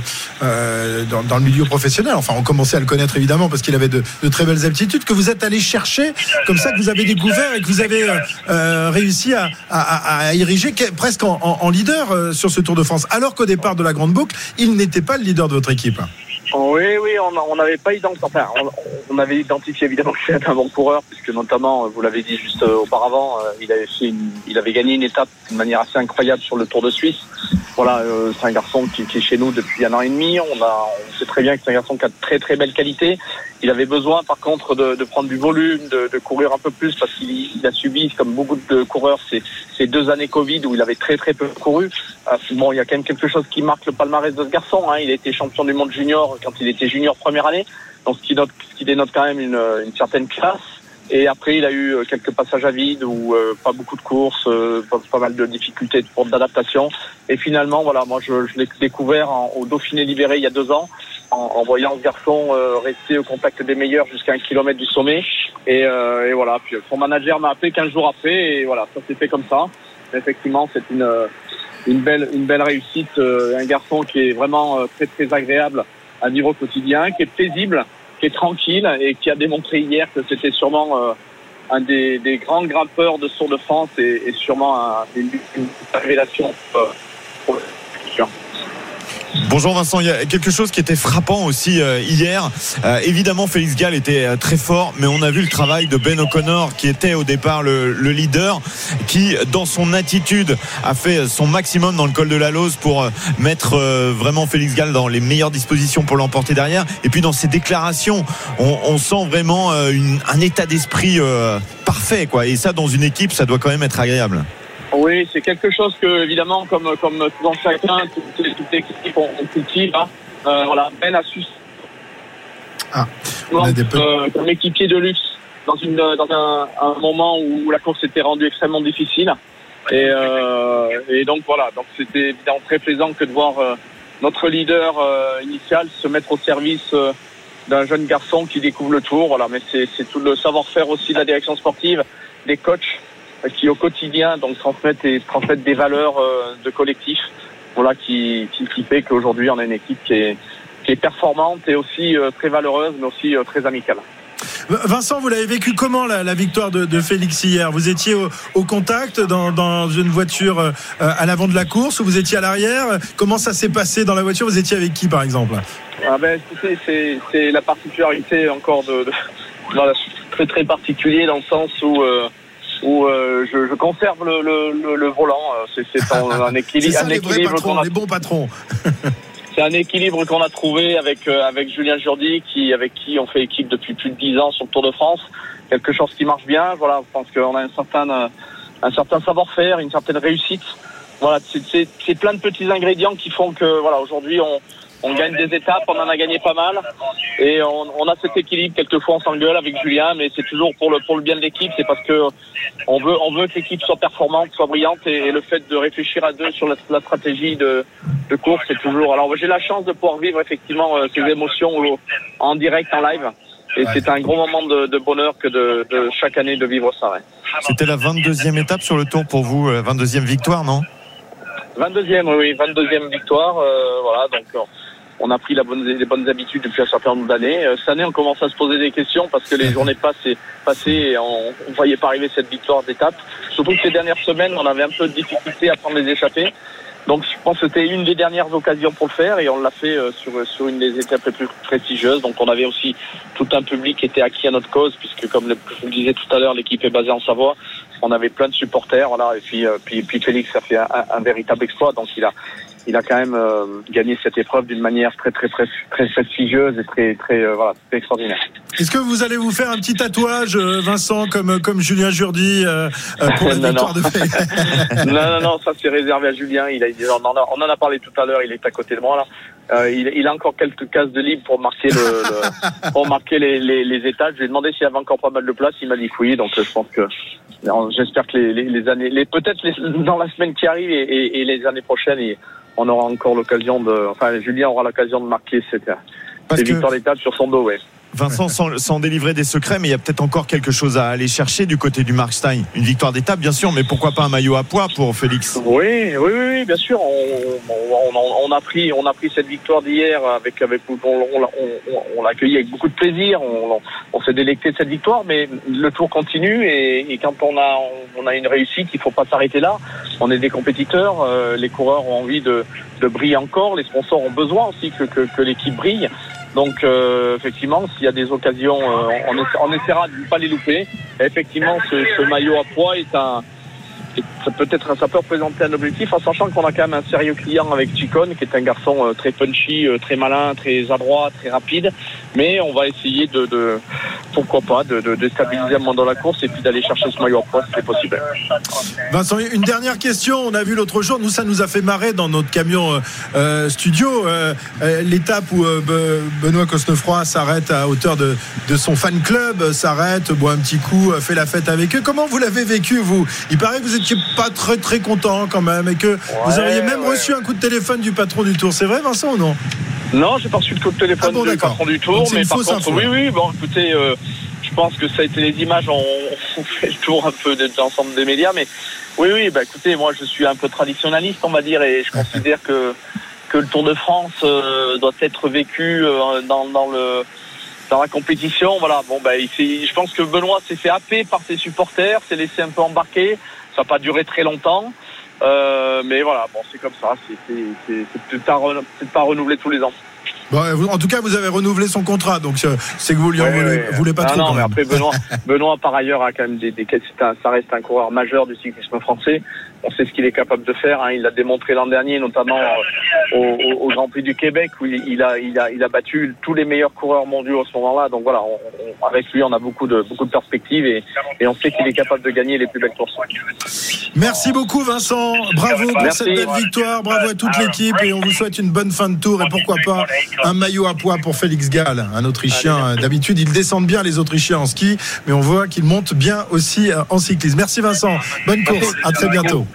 dans, le milieu professionnel. Enfin, on commençait à le connaître évidemment parce qu'il avait de, très belles aptitudes que vous êtes allé chercher, comme ça que vous avez découvert et que vous avez réussi à, à, ériger presque en, leader euh, sur ce Tour de France, alors qu'au départ de la Grande Boucle, il n'était pas le leader de votre équipe. Oui, oui, on n'avait pas identifié, enfin, on, avait identifié évidemment que c'était un bon coureur, puisque notamment, vous l'avez dit juste euh, auparavant, euh, il avait fait il avait gagné une étape d'une manière assez incroyable sur le Tour de Suisse. Voilà, c'est un garçon qui, est chez nous depuis un an et demi. On, a, on sait très bien que c'est un garçon qui a de très très belle qualité. Il avait besoin, par contre, de, prendre du volume, de, courir un peu plus parce qu'il a subi, comme beaucoup de coureurs, ces, deux années Covid où il avait très très peu couru. Euh, bon, il y a quand même quelque chose qui marque le palmarès de ce garçon. Hein. Il a été champion du monde junior quand il était junior première année, donc ce qui, note, ce qui dénote quand même une, une certaine classe. Et après, il a eu euh, quelques passages à vide ou euh, pas beaucoup de courses, euh, pas, mal de difficultés pour d'adaptation. Et finalement, voilà, moi, je, l'ai découvert au Dauphiné libéré il y a deux ans, en, voyant ce garçon rester au contact des meilleurs jusqu'à un kilomètre du sommet. Et, et voilà, puis son manager m'a appelé 15 jours après, et voilà, ça s'est fait comme ça. effectivement, c'est une une belle une belle réussite, un garçon qui est vraiment très très agréable à vivre au quotidien, qui est paisible qui est tranquille et qui a démontré hier que c'était sûrement euh, un des, grands grimpeurs de Tour de France et, sûrement un, une, révélation euh, pour Bonjour Vincent, il y a quelque chose qui était frappant aussi euh, hier. Euh, évidemment, Félix Gall était euh, très fort, mais on a vu le travail de Ben O'Connor, qui était au départ le, leader, qui, dans son attitude, a fait son maximum dans le col de la Lose pour mettre vraiment Félix Gall dans les meilleures dispositions pour l'emporter derrière. Et puis dans ses déclarations, on, sent vraiment un état d'esprit parfait, quoi. Et ça, dans une équipe, ça doit quand même être agréable. Oui, c'est quelque chose que, évidemment, comme, comme dans chacun, toutes les équipes ont, cultive. Hein. Euh, voilà, Ben a su. Ah, on a des euh, comme équipier de luxe dans, une, dans un, un, moment où la course était rendue extrêmement difficile. Et, euh, et donc voilà, donc c'était évidemment très plaisant que de voir euh, notre leader euh, initial se mettre au service euh, d'un jeune garçon qui découvre le tour. Voilà, mais c'est tout le savoir-faire aussi de la direction sportive, des coachs qui au quotidien donc transmettent et transmettent des valeurs euh, de collectif. Voilà qui, qui, qui fait qu'aujourd'hui on a une équipe qui est, qui est performante et aussi euh, très valeureuse, mais aussi euh, très amicale. Vincent, vous l'avez vécu comment la, la victoire de, de, Félix hier? Vous étiez au, au contact dans, dans, une voiture à l'avant de la course ou vous étiez à l'arrière? Comment ça s'est passé dans la voiture? Vous étiez avec qui par exemple? Ah ben, C'est la particularité encore de, de, très très particulier dans le sens où où euh, je, je, conserve le, le, le, volant. Euh, c'est un, [laughs] équilibre, un équilibre qu'on a. Les bons patrons. [laughs] c'est un équilibre qu'on a trouvé avec euh, avec Julien Jourdi, qui avec qui on fait équipe depuis plus de dix ans sur le Tour de France. Quelque chose qui marche bien. Voilà, je pense qu'on a un certain un certain savoir-faire, une certaine réussite. Voilà, c'est plein de petits ingrédients qui font que voilà aujourd'hui on on gagne des étapes, on en a gagné pas mal. Et on, a cet équilibre. Quelquefois, on s'engueule avec Julien, mais c'est toujours pour le, pour le bien de l'équipe. C'est parce que on veut, on veut que l'équipe soit performante, soit brillante. Et, le fait de réfléchir à deux sur la, stratégie de, de course, c'est toujours. Alors, j'ai la chance de pouvoir vivre effectivement euh, ces émotions en direct, en live. Et c'est un gros moment de, bonheur que de, chaque année de vivre ça. C'était la 22e étape sur le tour pour vous, 22e euh, victoire, non? 22e, oui, 22e victoire. Euh, voilà, donc on a pris la bonne, les bonnes habitudes depuis un certain nombre d'années. Euh, cette année, on commence à se poser des questions parce que les [laughs] journées passées, passées et on ne voyait pas arriver cette victoire d'étape. Surtout que ces dernières semaines, on avait un peu de difficulté à prendre les échappées. Donc je pense que c'était une des dernières occasions pour le faire et on l'a fait euh, sur, sur une des étapes les plus prestigieuses. Donc on avait aussi tout un public qui était acquis à notre cause puisque comme je vous le disais tout à l'heure, l'équipe est basée en Savoie. On avait plein de supporters, voilà. Et puis, euh, puis, puis Félix a fait un, un, véritable exploit. Donc il a, il a quand même euh, gagné cette épreuve d'une manière très très très très prestigieuse et très très euh, voilà très extraordinaire. Est-ce que vous allez vous faire un petit tatouage, euh, Vincent, comme comme Julien Jourdi pour [laughs] la victoire de [laughs] Non non non, ça c'est réservé à Julien. Il a, on, en a, on en a parlé tout à l'heure. Il est à côté de moi là. Euh, il, il, a encore quelques cases de libre pour marquer le, le [laughs] pour marquer les, les, les étages. Je lui ai demandé s'il y avait encore pas mal de place. Il m'a dit oui. Donc je pense que j'espère que les, les, les années, les peut-être [laughs] dans la semaine qui arrive et, et, et les années prochaines, on aura encore l'occasion de. Enfin, Julien aura l'occasion de marquer cette, cette victoire d'étape sur son dos. Ouais. Vincent, sans, délivrer des secrets, mais il y a peut-être encore quelque chose à aller chercher du côté du Markstein. Une victoire d'étape, bien sûr, mais pourquoi pas un maillot à poids pour Félix? Oui, oui, oui, bien sûr. On, a pris, cette victoire d'hier avec, avec, on, l'a avec beaucoup de plaisir. On, s'est délecté de cette victoire, mais le tour continue et, quand on a, une réussite, il faut pas s'arrêter là. On est des compétiteurs, euh, les coureurs ont envie de, briller encore, les sponsors ont besoin aussi que l'équipe brille. Donc euh, effectivement, s'il y a des occasions, euh, on, essaiera de ne pas les louper. effectivement, ce, maillot à poids est un, ça peut être ça peut représenter un objectif en sachant qu'on a quand même un sérieux client avec Chicone qui est un garçon euh, très punchy, euh, très malin, très adroit, très rapide. Mais on va essayer de, de pourquoi pas de, de déstabiliser un moment dans la course et puis d'aller chercher ce maillot poids si c'est possible. Vincent, une dernière question. On a vu l'autre jour, nous ça nous a fait marrer dans notre camion euh, studio l'étape où Benoît Cosnefroy s'arrête à hauteur de, de son fan club, s'arrête, boit un petit coup, fait la fête avec eux. Comment vous l'avez vécu vous? Il paraît que vous êtes pas très très content quand même et que vous auriez même reçu un coup de téléphone du patron du Tour. C'est vrai, Vincent, ou non? Non, j'ai pas reçu de coup de téléphone ah du patron du Tour, mais par contre, oui, oui, bon, écoutez. Euh, je pense que ça a été les images, on, [laughs] fait le tour un peu de l'ensemble des médias, mais oui, oui, bah écoutez, moi je suis un peu traditionnaliste, on va dire, et je considère que, que le Tour de France euh, doit être vécu euh, dans, dans, le dans la compétition. Voilà, bon, bah, je pense que Benoît s'est fait happer par ses supporters, s'est laissé un peu embarquer. Ça n'a pas duré très longtemps. Euh, mais voilà, bon, c'est comme ça. C'est peut-être pas renouvelé tous les ans. en tout cas, vous avez renouvelé son contrat, donc euh, c'est que vous lui en voulez, pas ah trop. Non, mais après, Benoît, [laughs] Benoît, par ailleurs, a quand même des, des ça reste un coureur majeur du cyclisme français on sait ce qu'il est capable de faire. Hein. Il l'a démontré l'an dernier, notamment euh, au, Grand Prix du Québec, où il, a, il, a, il a battu tous les meilleurs coureurs mondiaux à ce moment-là. Donc voilà, avec lui, on a beaucoup de, beaucoup de perspectives et, et on sait qu'il est capable de gagner les plus belles courses. Merci beaucoup, Vincent. Bravo pour cette belle victoire. Bravo à toute l'équipe et on vous souhaite une bonne fin de tour et pourquoi pas un maillot à poids pour Félix Gall, un Autrichien. D'habitude, ils descendent bien les Autrichiens en ski, mais on voit qu'ils montent bien aussi en cyclisme. Merci, Vincent. Bonne course. À très bientôt.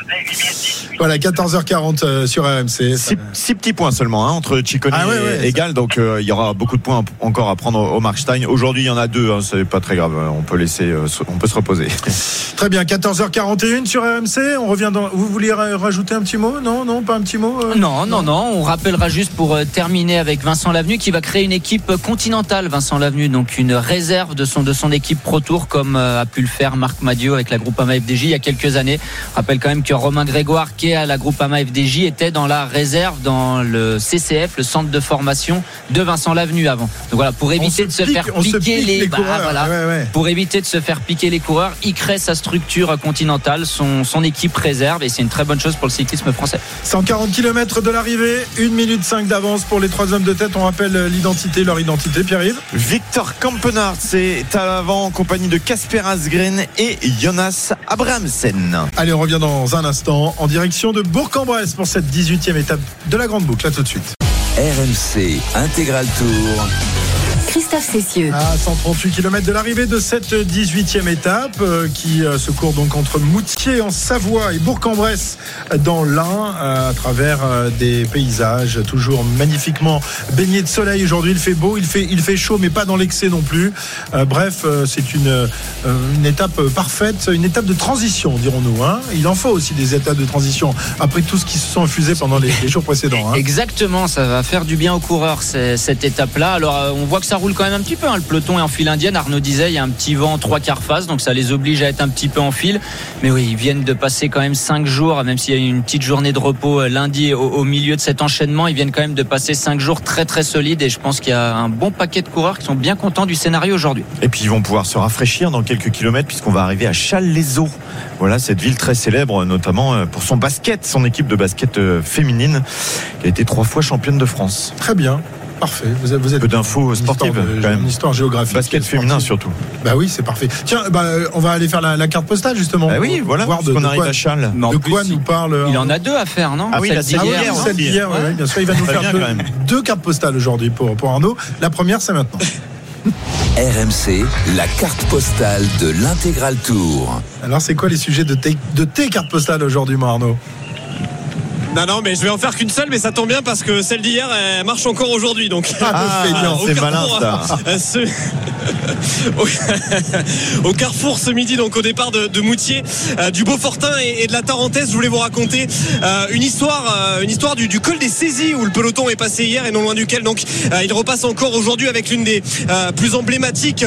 Voilà, 14h40 euh, sur RMC. Six, petits points seulement hein, entre Chicone ah et, Gall, donc euh, il y aura beaucoup de points encore à prendre au Markstein. Aujourd'hui, il y en a deux, hein, c'est pas très grave. On peut laisser, euh, on peut se reposer. [laughs] Très bien, 14h41 sur RMC. On revient dans. Vous vouliez rajouter un petit mot? Non, non, pas un petit mot non, non, non, On rappellera juste pour terminer avec Vincent Lavenu qui va créer une équipe continentale. Vincent Lavenu, donc une réserve de son de son équipe Pro Tour comme a pu le faire Marc Madio avec la groupe AMA FDJ il y a quelques années. rappelle quand même que Romain Grégoire, qui est à la Groupama FDJ, était dans la réserve dans le CCF, le centre de formation de Vincent Lavenu avant. Donc voilà, pour éviter de se faire piquer les, bah, pour éviter de se faire piquer les coureurs, il crée sa structure continentale, son, son équipe réserve, et c'est une très bonne chose pour le cyclisme français. 140 km de l'arrivée, 1 minute 5 d'avance pour les trois hommes de tête. On rappelle l'identité, leur identité, Pierre-Yves. Victor Kampenhardt, c'est à l'avant en compagnie de Casper Asgren et Jonas Abramsen. Allez, on revient un instant en direction de Bourg-en-Bresse pour cette 18e étape de la Grande Boucle. À tout de suite. RMC Intégral Tour. Christophe Cessieux. À 138 km de l'arrivée de cette 18e étape euh, qui euh, se court donc entre Moutier en Savoie et Bourg-en-Bresse dans l'Ain euh, à travers des paysages toujours magnifiquement baignés de soleil. Aujourd'hui, il fait beau, il fait, il fait chaud, mais pas dans l'excès non plus. bref, c'est une, une étape parfaite, une étape de transition, dirons-nous. Hein. Il en faut aussi des étapes de transition après tout ce qui se sont infusés pendant les, jours précédents. Hein. Exactement, ça va faire du bien aux coureurs cette étape-là. Alors, on voit que ça roule quand même un petit peu. Hein. Le peloton est en file indienne. Arnaud disait, il y a un petit vent trois quarts face, donc ça les oblige à être un petit peu en file. Mais oui, ils viennent de passer quand même cinq jours, même s'il y a eu une petite journée de repos euh, lundi au, milieu de cet enchaînement. Ils viennent quand même de passer cinq jours très très solides et je pense qu'il y a un bon paquet de coureurs qui sont bien contents du scénario aujourd'hui. Et puis ils vont pouvoir se rafraîchir dans quelques kilomètres puisqu'on va arriver à Châles-les-Eaux. Voilà, cette ville très célèbre, notamment euh, pour son basket, son équipe de basket euh, féminine, qui a été trois fois championne de France. Très bien. Parfait. Vous êtes, vous êtes Peu d'infos sportives, de- quand même. Une histoire géographique. Basket féminin surtout. Bah oui, c'est parfait. Tiens, bah, on va aller faire la, la carte postale justement. Bah oui, voilà, Voir de, qu'on de arrive quoi, à Charles. De plus, quoi nous parle. Il en euh, a deux à faire, non Ah oui, Celle la Ah hier, celle d'hier, ouais, Ouais. bien sûr. Il va nous faire bien, deux, deux cartes postales aujourd'hui pour, pour Arnaud. La première, c'est maintenant. [laughs] RMC, la carte postale de l'intégral tour. Alors, c'est quoi les sujets de tes, de tes cartes postales aujourd'hui, moi, Arnaud? Non, non, mais je vais en faire qu'une seule, mais ça tombe bien parce que celle d'hier, elle marche encore aujourd'hui. Donc, Ah, c'est carrefour, malin, ça. euh, ce- [laughs] [laughs] au... carrefour ce midi, donc au départ de, de Moutier, euh, du Beaufortin et, et de la Tarentaise, je voulais vous raconter euh, une histoire, euh, une histoire du, du col des saisies où le peloton est passé hier et non loin duquel donc il repasse encore aujourd'hui avec l'une des plus emblématiques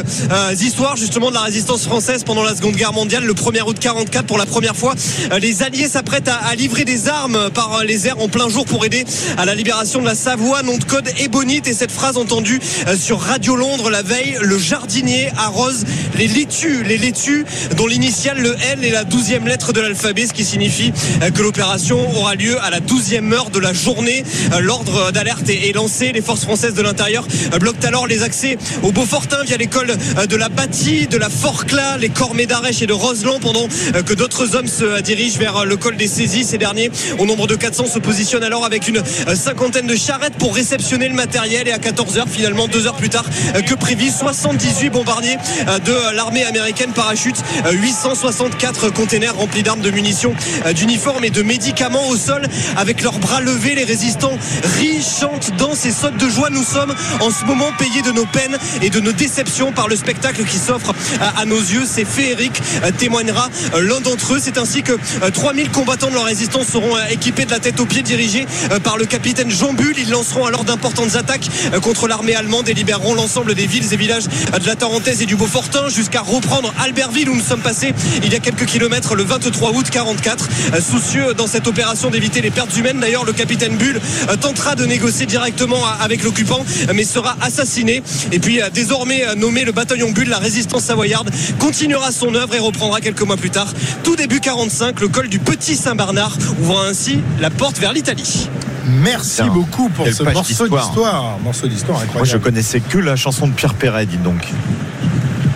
histoires justement de la résistance française pendant la Seconde Guerre mondiale. Le 1er août 44, pour la première fois, les Alliés s'apprêtent à, à livrer des armes par euh, les airs en plein jour pour aider à la libération de la Savoie. Nom de code Ébonite et cette phrase entendue euh, sur Radio Londres la veille, le jardinier arrose les laitues, les laitues dont l'initiale le L est la douzième lettre de l'alphabet, ce qui signifie euh, que l'opération aura lieu à la douzième heure de la journée. L'ordre d'alerte est lancé. Les forces françaises de l'intérieur bloquent alors les accès au Beaufortin via l'école de la Bâtie, de la Forclaz, les Cormets d'Arèche et de Roseland, pendant que d'autres hommes se dirigent vers le col des saisies. Ces derniers, au nombre de 400, se positionnent alors avec une euh, cinquantaine de charrettes pour réceptionner le matériel. Et à 14h, finalement, deux heures plus tard euh, que prévu, 78 bombardiers euh, de l'armée américaine parachute, euh, 864 containers remplis d'armes, de munitions, d'uniformes et de médicaments au sol. Avec leurs bras levés, les résistants rient, chantent, dansent et sautent de joie. Nous sommes en ce moment payés de nos peines et de nos déceptions par le spectacle qui s'offre à, nos yeux. C'est féerique, témoignera l'un d'entre eux. C'est ainsi que euh, 3000 combattants de la résistance seront équipés de la tête aux pieds, dirigés euh, par le capitaine Jean Bull. Ils lanceront alors d'importantes attaques euh, contre l'armée allemande et libéreront l'ensemble des villes et villages euh, de la Tarentaise et du Beaufortin jusqu'à reprendre Albertville où nous sommes passés il y a quelques kilomètres le 23 août 44. Euh, Soucieux dans cette opération d'éviter les pertes humaines, d'ailleurs, le capitaine Bull tentera de négocier directement avec l'occupant, mais sera assassiné. Et puis, désormais nommé le bataillon Bull, la résistance savoyarde continuera son œuvre et reprendra quelques mois plus tard, tout début 45, le col du Petit Saint-Bernard, ouvrant ainsi la porte vers l'Italie. Merci Tiens, beaucoup pour ce morceau d'histoire. Morceau d'histoire Moi, je connaissais que la chanson de Pierre Perret, dites donc.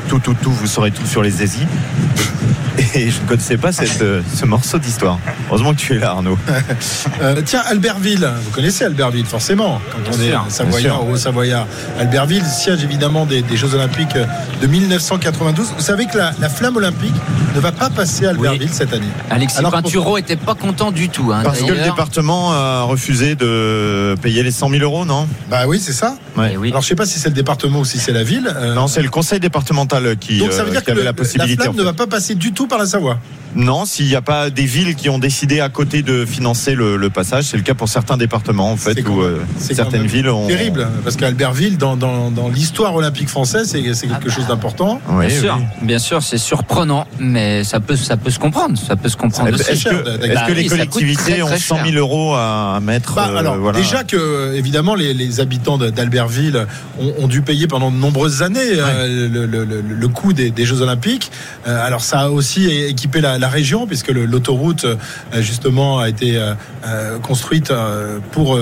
Tout, tout, tout, vous saurez tout sur les Aisies. Et je ne connaissais pas cette, euh, ce morceau d'histoire. Heureusement que tu es là, Arnaud. [laughs] Euh, tiens, Albertville, vous connaissez Albertville forcément, quand on Bien est Savoyard ou Haut-Savoyard. Albertville, siège évidemment des, des Jeux Olympiques de 1992. Vous savez que la, la flamme olympique ne va pas passer à Albertville cette année. Alexis Alors, Pinturo était pas content du tout. hein, Parce que le département a refusé de payer les 100 000 euros, non? Bah oui, c'est ça. Ouais. Eh oui. Alors je sais pas si c'est le département ou si c'est la ville. Euh, Non, c'est le conseil départemental qui, donc ça veut euh, dire qui que avait le- la possibilité. flamme en ne va pas passer du tout par la Savoie. Non, s'il n'y a pas des villes qui ont décidé à côté de financer le, le passage, c'est le cas pour certains départements en fait, où euh, certaines villes ont. Terrible, parce qu'Albertville, dans, dans, dans l'histoire olympique française, c'est c'est quelque chose d'important. Oui, Bien sûr, oui. bien sûr, c'est surprenant, mais ça peut, ça peut se comprendre. Ça peut se comprendre Est-ce que, Bah que les oui, collectivités très, ont très 100 000 cher. euros à mettre Bah, euh, alors, voilà. déjà que, évidemment, les, les habitants d'Albertville ont, ont dû payer pendant de nombreuses années euh, le, le- le- le coût des, des Jeux Olympiques. Euh, alors, ça a aussi équipé la, la région, puisque l'autoroute, euh, justement, a été euh, euh, construite pour,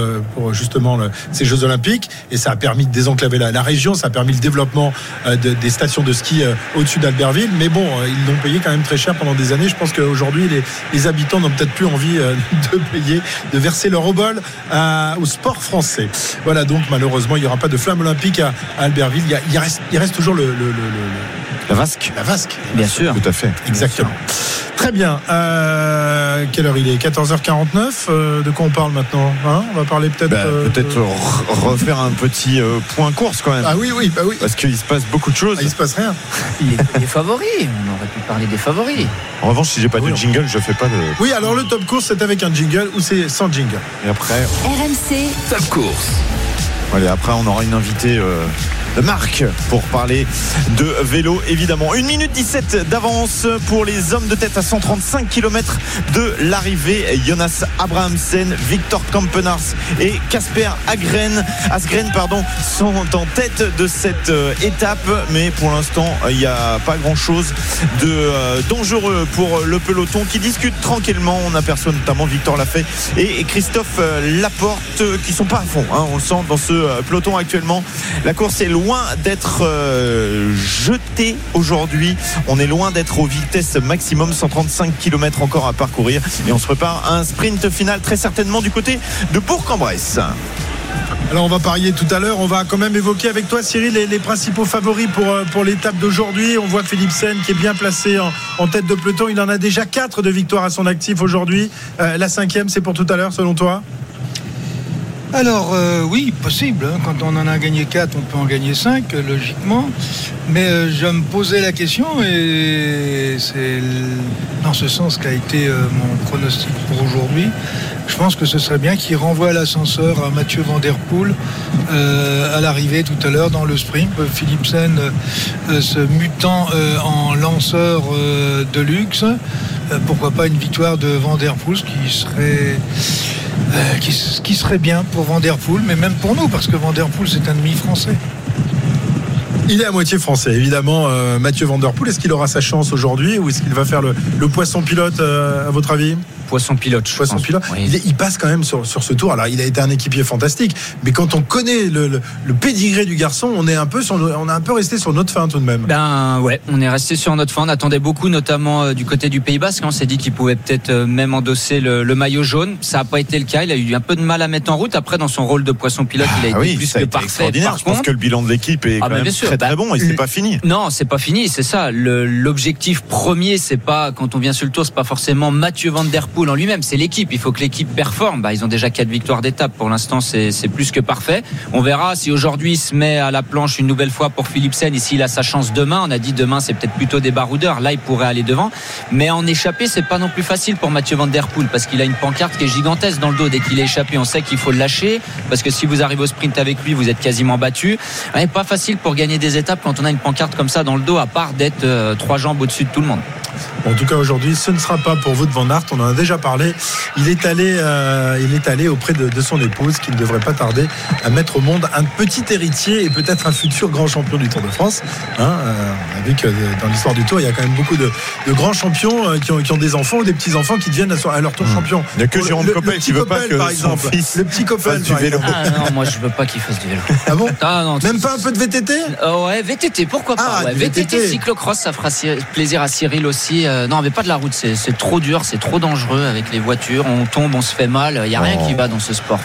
justement ces Jeux Olympiques. Et ça a permis de désenclaver la, la région, ça a permis le développement de- des stations de ski au-dessus d'Albertville. Mais bon, ils l'ont payé quand même très cher pendant des années. Je pense qu'aujourd'hui, les, habitants n'ont peut-être plus envie [laughs] de payer, de verser leur obol à- au sport français. Voilà, donc malheureusement, il n'y aura pas de flamme olympique à, Albertville. Il, reste, toujours le- La Vasque. la vasque. Bien sûr. Tout à fait. Exactement. Très bien. Euh, quelle heure il est? 14h49. Euh, de quoi on parle maintenant Hein? On va parler peut-être. Bah, euh, Peut-être de- refaire un petit euh, point course quand même. Ah oui, oui, bah oui. Parce qu'il se passe beaucoup de choses. Ah, il se passe rien. [laughs] Les, les favoris, on aurait pu parler des favoris. En revanche, si j'ai pas Oui, de jingle, je fais pas de. Oui, alors le top course, c'est avec un jingle ou c'est sans jingle? Et après, RMC, Top course. allez, après, on aura une invitée marque pour parler de vélo évidemment. 1 minute 17 d'avance pour les hommes de tête à 135 km de l'arrivée. Jonas Abrahamsen, Victor Kampenars et Casper Agren, Asgren pardon, sont en tête de cette euh, étape. Mais pour l'instant, il n'y a pas grand chose de euh, dangereux pour le peloton qui discute tranquillement. On aperçoit notamment Victor Lafay et Christophe euh, Laporte qui sont pas à fond. Hein. On le sent dans ce peloton actuellement. La course est loin d'être jetée aujourd'hui. On est loin d'être aux vitesses maximum, 135 km encore à parcourir. Et on se prépare à un sprint final très certainement du côté de Bourg-en-Bresse. Alors on va parier tout à l'heure. On va quand même évoquer avec toi, Cyril, les, principaux favoris pour, euh, pour l'étape d'aujourd'hui. On voit Philippe Sen qui est bien placé en, tête de peloton. Il en a déjà 4 de victoires à son actif aujourd'hui. Euh, la cinquième, c'est pour tout à l'heure, selon toi? Alors euh, oui, possible. Hein. Quand on en a gagné 4, on peut en gagner 5, logiquement. Mais je me posais la question et c'est dans ce sens qu'a été mon pronostic pour aujourd'hui je pense que ce serait bien qu'il renvoie l'ascenseur à Mathieu Van euh, à l'arrivée tout à l'heure dans le sprint. Philipsen euh, se mutant euh, en lanceur de luxe. pourquoi pas une victoire de Van Der qui serait. Qui, serait bien pour Van Der Poel, mais même pour nous, parce que Van Der Poel, c'est un demi français. Il est à moitié français, évidemment, Mathieu Van Der Poel. Est-ce qu'il aura sa chance aujourd'hui ou est-ce qu'il va faire le, le poisson pilote, à votre avis? Poisson pilote. Poisson pilote. Il, passe quand même sur, ce tour. Alors, il a été un équipier fantastique, mais quand on connaît le, pédigré du garçon, on est un peu sur, on a un peu resté sur notre fin tout de même. Ben ouais, on est resté sur notre fin. On attendait beaucoup, notamment euh, du côté du Pays Basque. On s'est dit qu'il pouvait peut-être euh, même endosser le, maillot jaune. Ça n'a pas été le cas. Il a eu un peu de mal à mettre en route. Après, dans son rôle de poisson pilote, il a ah été plus que parfait. Par Je pense que le bilan de l'équipe est ah, quand même très, très bon et c'est pas fini. Non, c'est pas fini. C'est ça. L'objectif premier, c'est pas quand on vient sur le tour, c'est pas forcément Mathieu Van Der Poel en lui-même. C'est l'équipe il faut que l'équipe performe. Bah, ils ont déjà quatre victoires d'étape. Pour l'instant, c'est plus que parfait. On verra si aujourd'hui il se met à la planche une nouvelle fois pour Philipsen et s'il a sa chance demain. On a dit demain, c'est peut-être plutôt des baroudeurs. Là, il pourrait aller devant. Mais en échappé, c'est pas non plus facile pour Mathieu Van Der Poel parce qu'il a une pancarte qui est gigantesque dans le dos. Dès qu'il est échappé, on sait qu'il faut le lâcher parce que si vous arrivez au sprint avec lui, vous êtes quasiment battu. pas facile pour gagner des étapes quand on a une pancarte comme ça dans le dos, à part d'être euh, trois jambes au-dessus de tout le monde. En tout cas, aujourd'hui, ce ne sera pas pour vous de Van Aert. On en a déjà parlé. Il est allé euh, il est allé auprès de, son épouse qui ne devrait pas tarder à mettre au monde un petit héritier et peut-être un futur grand champion du Tour de France. Hein, euh, on a vu que dans l'histoire du Tour, il y a quand même beaucoup de, grands champions euh, qui, ont, des enfants ou des petits enfants qui deviennent à, leur tour mmh. champion. Il n'y a que Jérôme Coppel qui veut pas que par exemple, le petit Coppel du vélo. Ah non, moi je veux pas qu'il fasse du vélo. Ah bon ah, Même pas un peu de VTT Ouais, VTT, pourquoi pas ah, VTT, cyclocross, ça fera plaisir à Cyril aussi. Non, mais pas de la route, c'est trop dur, c'est trop dangereux avec les voitures. On tombe, on se fait mal. Il n'y a rien qui va dans ce sport.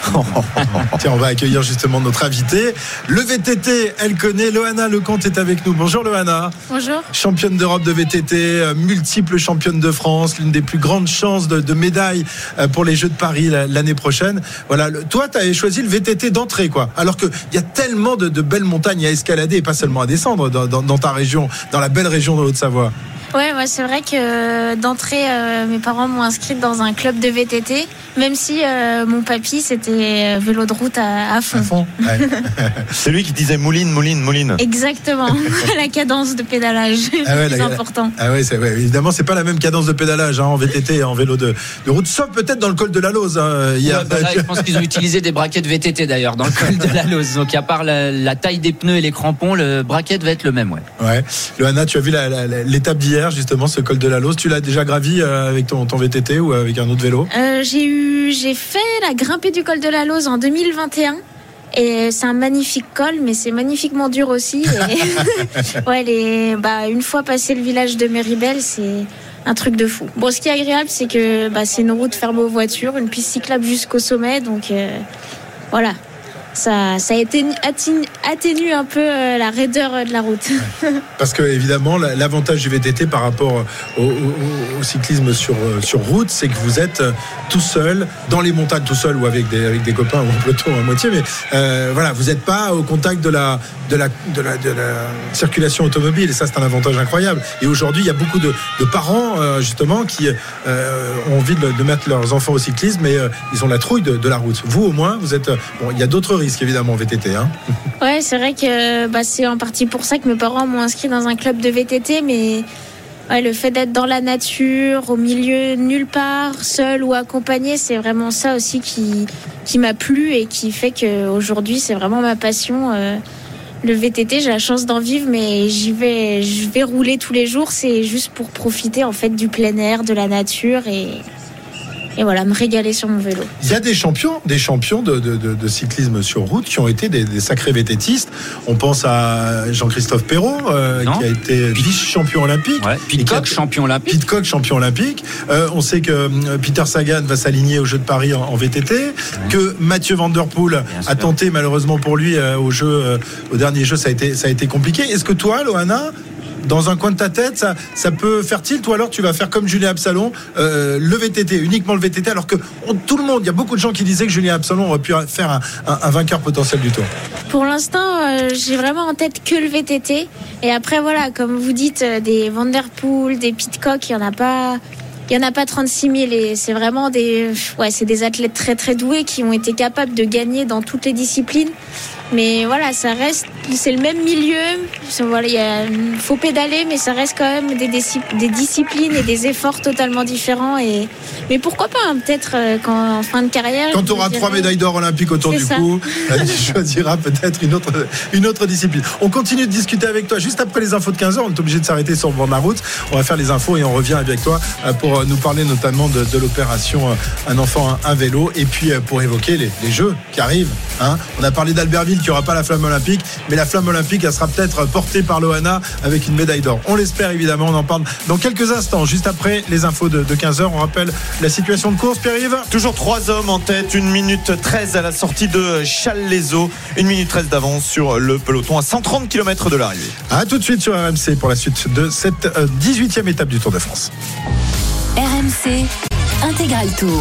[laughs] Tiens, on va accueillir justement notre invité. Le VTT, elle connaît. Loana Lecomte est avec nous. Bonjour Loana. Bonjour. Championne d'Europe de VTT, euh, multiple championne de France, l'une des plus grandes chances de, médailles euh, pour les Jeux de Paris l'année prochaine. Voilà, toi, tu as choisi le VTT d'entrée, quoi. Alors qu'il y a tellement de, belles montagnes à escalader et pas seulement à descendre dans ta région, dans la belle région de Haute-Savoie. Ouais, c'est vrai que euh, d'entrée, euh, mes parents m'ont inscrite dans un club de VTT, même si euh, mon papy c'était vélo de route à, fond. [laughs] c'est lui qui disait mouline, mouline, mouline. Exactement, [laughs] la cadence de pédalage, ah c'est important. Ah ouais, évidemment, c'est pas la même cadence de pédalage hein, en VTT et en vélo de, route, sauf peut-être dans le col de la Lose. Hein, bah je pense qu'ils ont utilisé des braquettes VTT d'ailleurs dans le col de la Lose. Donc à part la, taille des pneus et les crampons, le braquette va être le même. Ouais. Ouais. Loana, tu as vu l'étape d'hier justement, ce col de la Lose. Tu l'as déjà gravi euh, avec ton, ton, VTT ou avec un autre vélo? Euh, J'ai eu, j'ai fait la grimpée du col de la Lose en 2021. Et c'est un magnifique col, mais c'est magnifiquement dur aussi. [laughs] [laughs] ouais, les, bah, une fois passé le village de Méribel, c'est un truc de fou. Bon, ce qui est agréable, c'est que bah, c'est une route fermée aux voitures, une piste cyclable jusqu'au sommet, donc euh, voilà, ça, ça atténue un peu euh, la raideur de la route. Parce que évidemment, l'avantage du VTT par rapport au, cyclisme sur, euh, sur route, c'est que vous êtes euh, tout seul, dans les montagnes tout seul ou avec des, copains [laughs] ou en peloton à moitié, mais voilà, vous n'êtes pas au contact de la, de, la, de, la, de la circulation automobile et ça c'est un avantage incroyable. Et aujourd'hui, il y a beaucoup de, de parents justement qui ont envie de, mettre leurs enfants au cyclisme mais ils ont la trouille de, la route. Vous au moins, vous êtes... Bon, il y a d'autres risque évidemment VTT. Hein. [laughs] Ouais, c'est vrai que bah, c'est en partie pour ça que mes parents m'ont inscrit dans un club de VTT, mais le fait d'être dans la nature, au milieu nulle part, seul ou accompagné, c'est vraiment ça aussi qui, qui m'a plu et qui fait qu'aujourd'hui c'est vraiment ma passion. Euh, le VTT, j'ai la chance d'en vivre, mais j'y vais, je vais rouler tous les jours. C'est juste pour profiter en fait du plein air, de la nature et et voilà, me régaler sur mon vélo. Il y a des champions, des champions de, cyclisme sur route qui ont été des, sacrés vététistes. On pense à Jean-Christophe Perrault, euh, qui a été vice-champion olympique. Ouais, Pitcock, champion olympique. Pitcock, champion olympique. Euh, on sait que euh, Peter Sagan va s'aligner aux Jeux de Paris en, VTT, que Mathieu Van Der Poel a tenté malheureusement pour lui au jeu, au dernier jeu, ça a été, ça a été compliqué. Est-ce que toi, Loana, dans un coin de ta tête, ça, ça peut faire tilt ou alors tu vas faire comme Julien Absalon, euh, le VTT, uniquement le VTT, alors que tout le monde, il y a beaucoup de gens qui disaient que Julien Absalon aurait pu faire un, vainqueur potentiel du tour. Pour l'instant, euh, j'ai vraiment en tête que le VTT. Et après, voilà, comme vous dites, euh, des Vanderpool, des Pitcock, il n'y en a pas. Il en a pas 36 000 et c'est vraiment des, ouais, c'est des athlètes très très doués qui ont été capables de gagner dans toutes les disciplines. Mais voilà, ça reste, c'est le même milieu. Voilà, il faut pédaler, mais ça reste quand même des, des, disciplines et des efforts totalement différents. Et mais pourquoi pas hein, Peut-être euh, qu'en en fin de carrière. Quand tu auras trois médailles d'or olympiques autour du cou, tu choisiras peut-être une autre, une autre discipline. On continue de discuter avec toi juste après les infos de 15 h On est obligé de s'arrêter sur le bord de la route. On va faire les infos et on revient avec toi euh, pour euh, nous parler notamment de, l'opération Un enfant, un, vélo. Et puis pour évoquer les, les Jeux qui arrivent. Hein. On a parlé d'Albertville qu'il n'y aura pas la flamme olympique, mais la flamme olympique, elle sera peut-être portée par Loana avec une médaille d'or. On l'espère évidemment, on en parle dans quelques instants, juste après les infos de, 15h. On rappelle la situation de course, Pierre-Yves? Toujours trois hommes en tête, 1 minute 13 à la sortie de Challes-les-Eaux, 1 minute 13 d'avance sur le peloton à 130 km de l'arrivée. A tout de suite sur RMC pour la suite de cette 18e euh, étape du Tour de France. RMC Intégral Tour.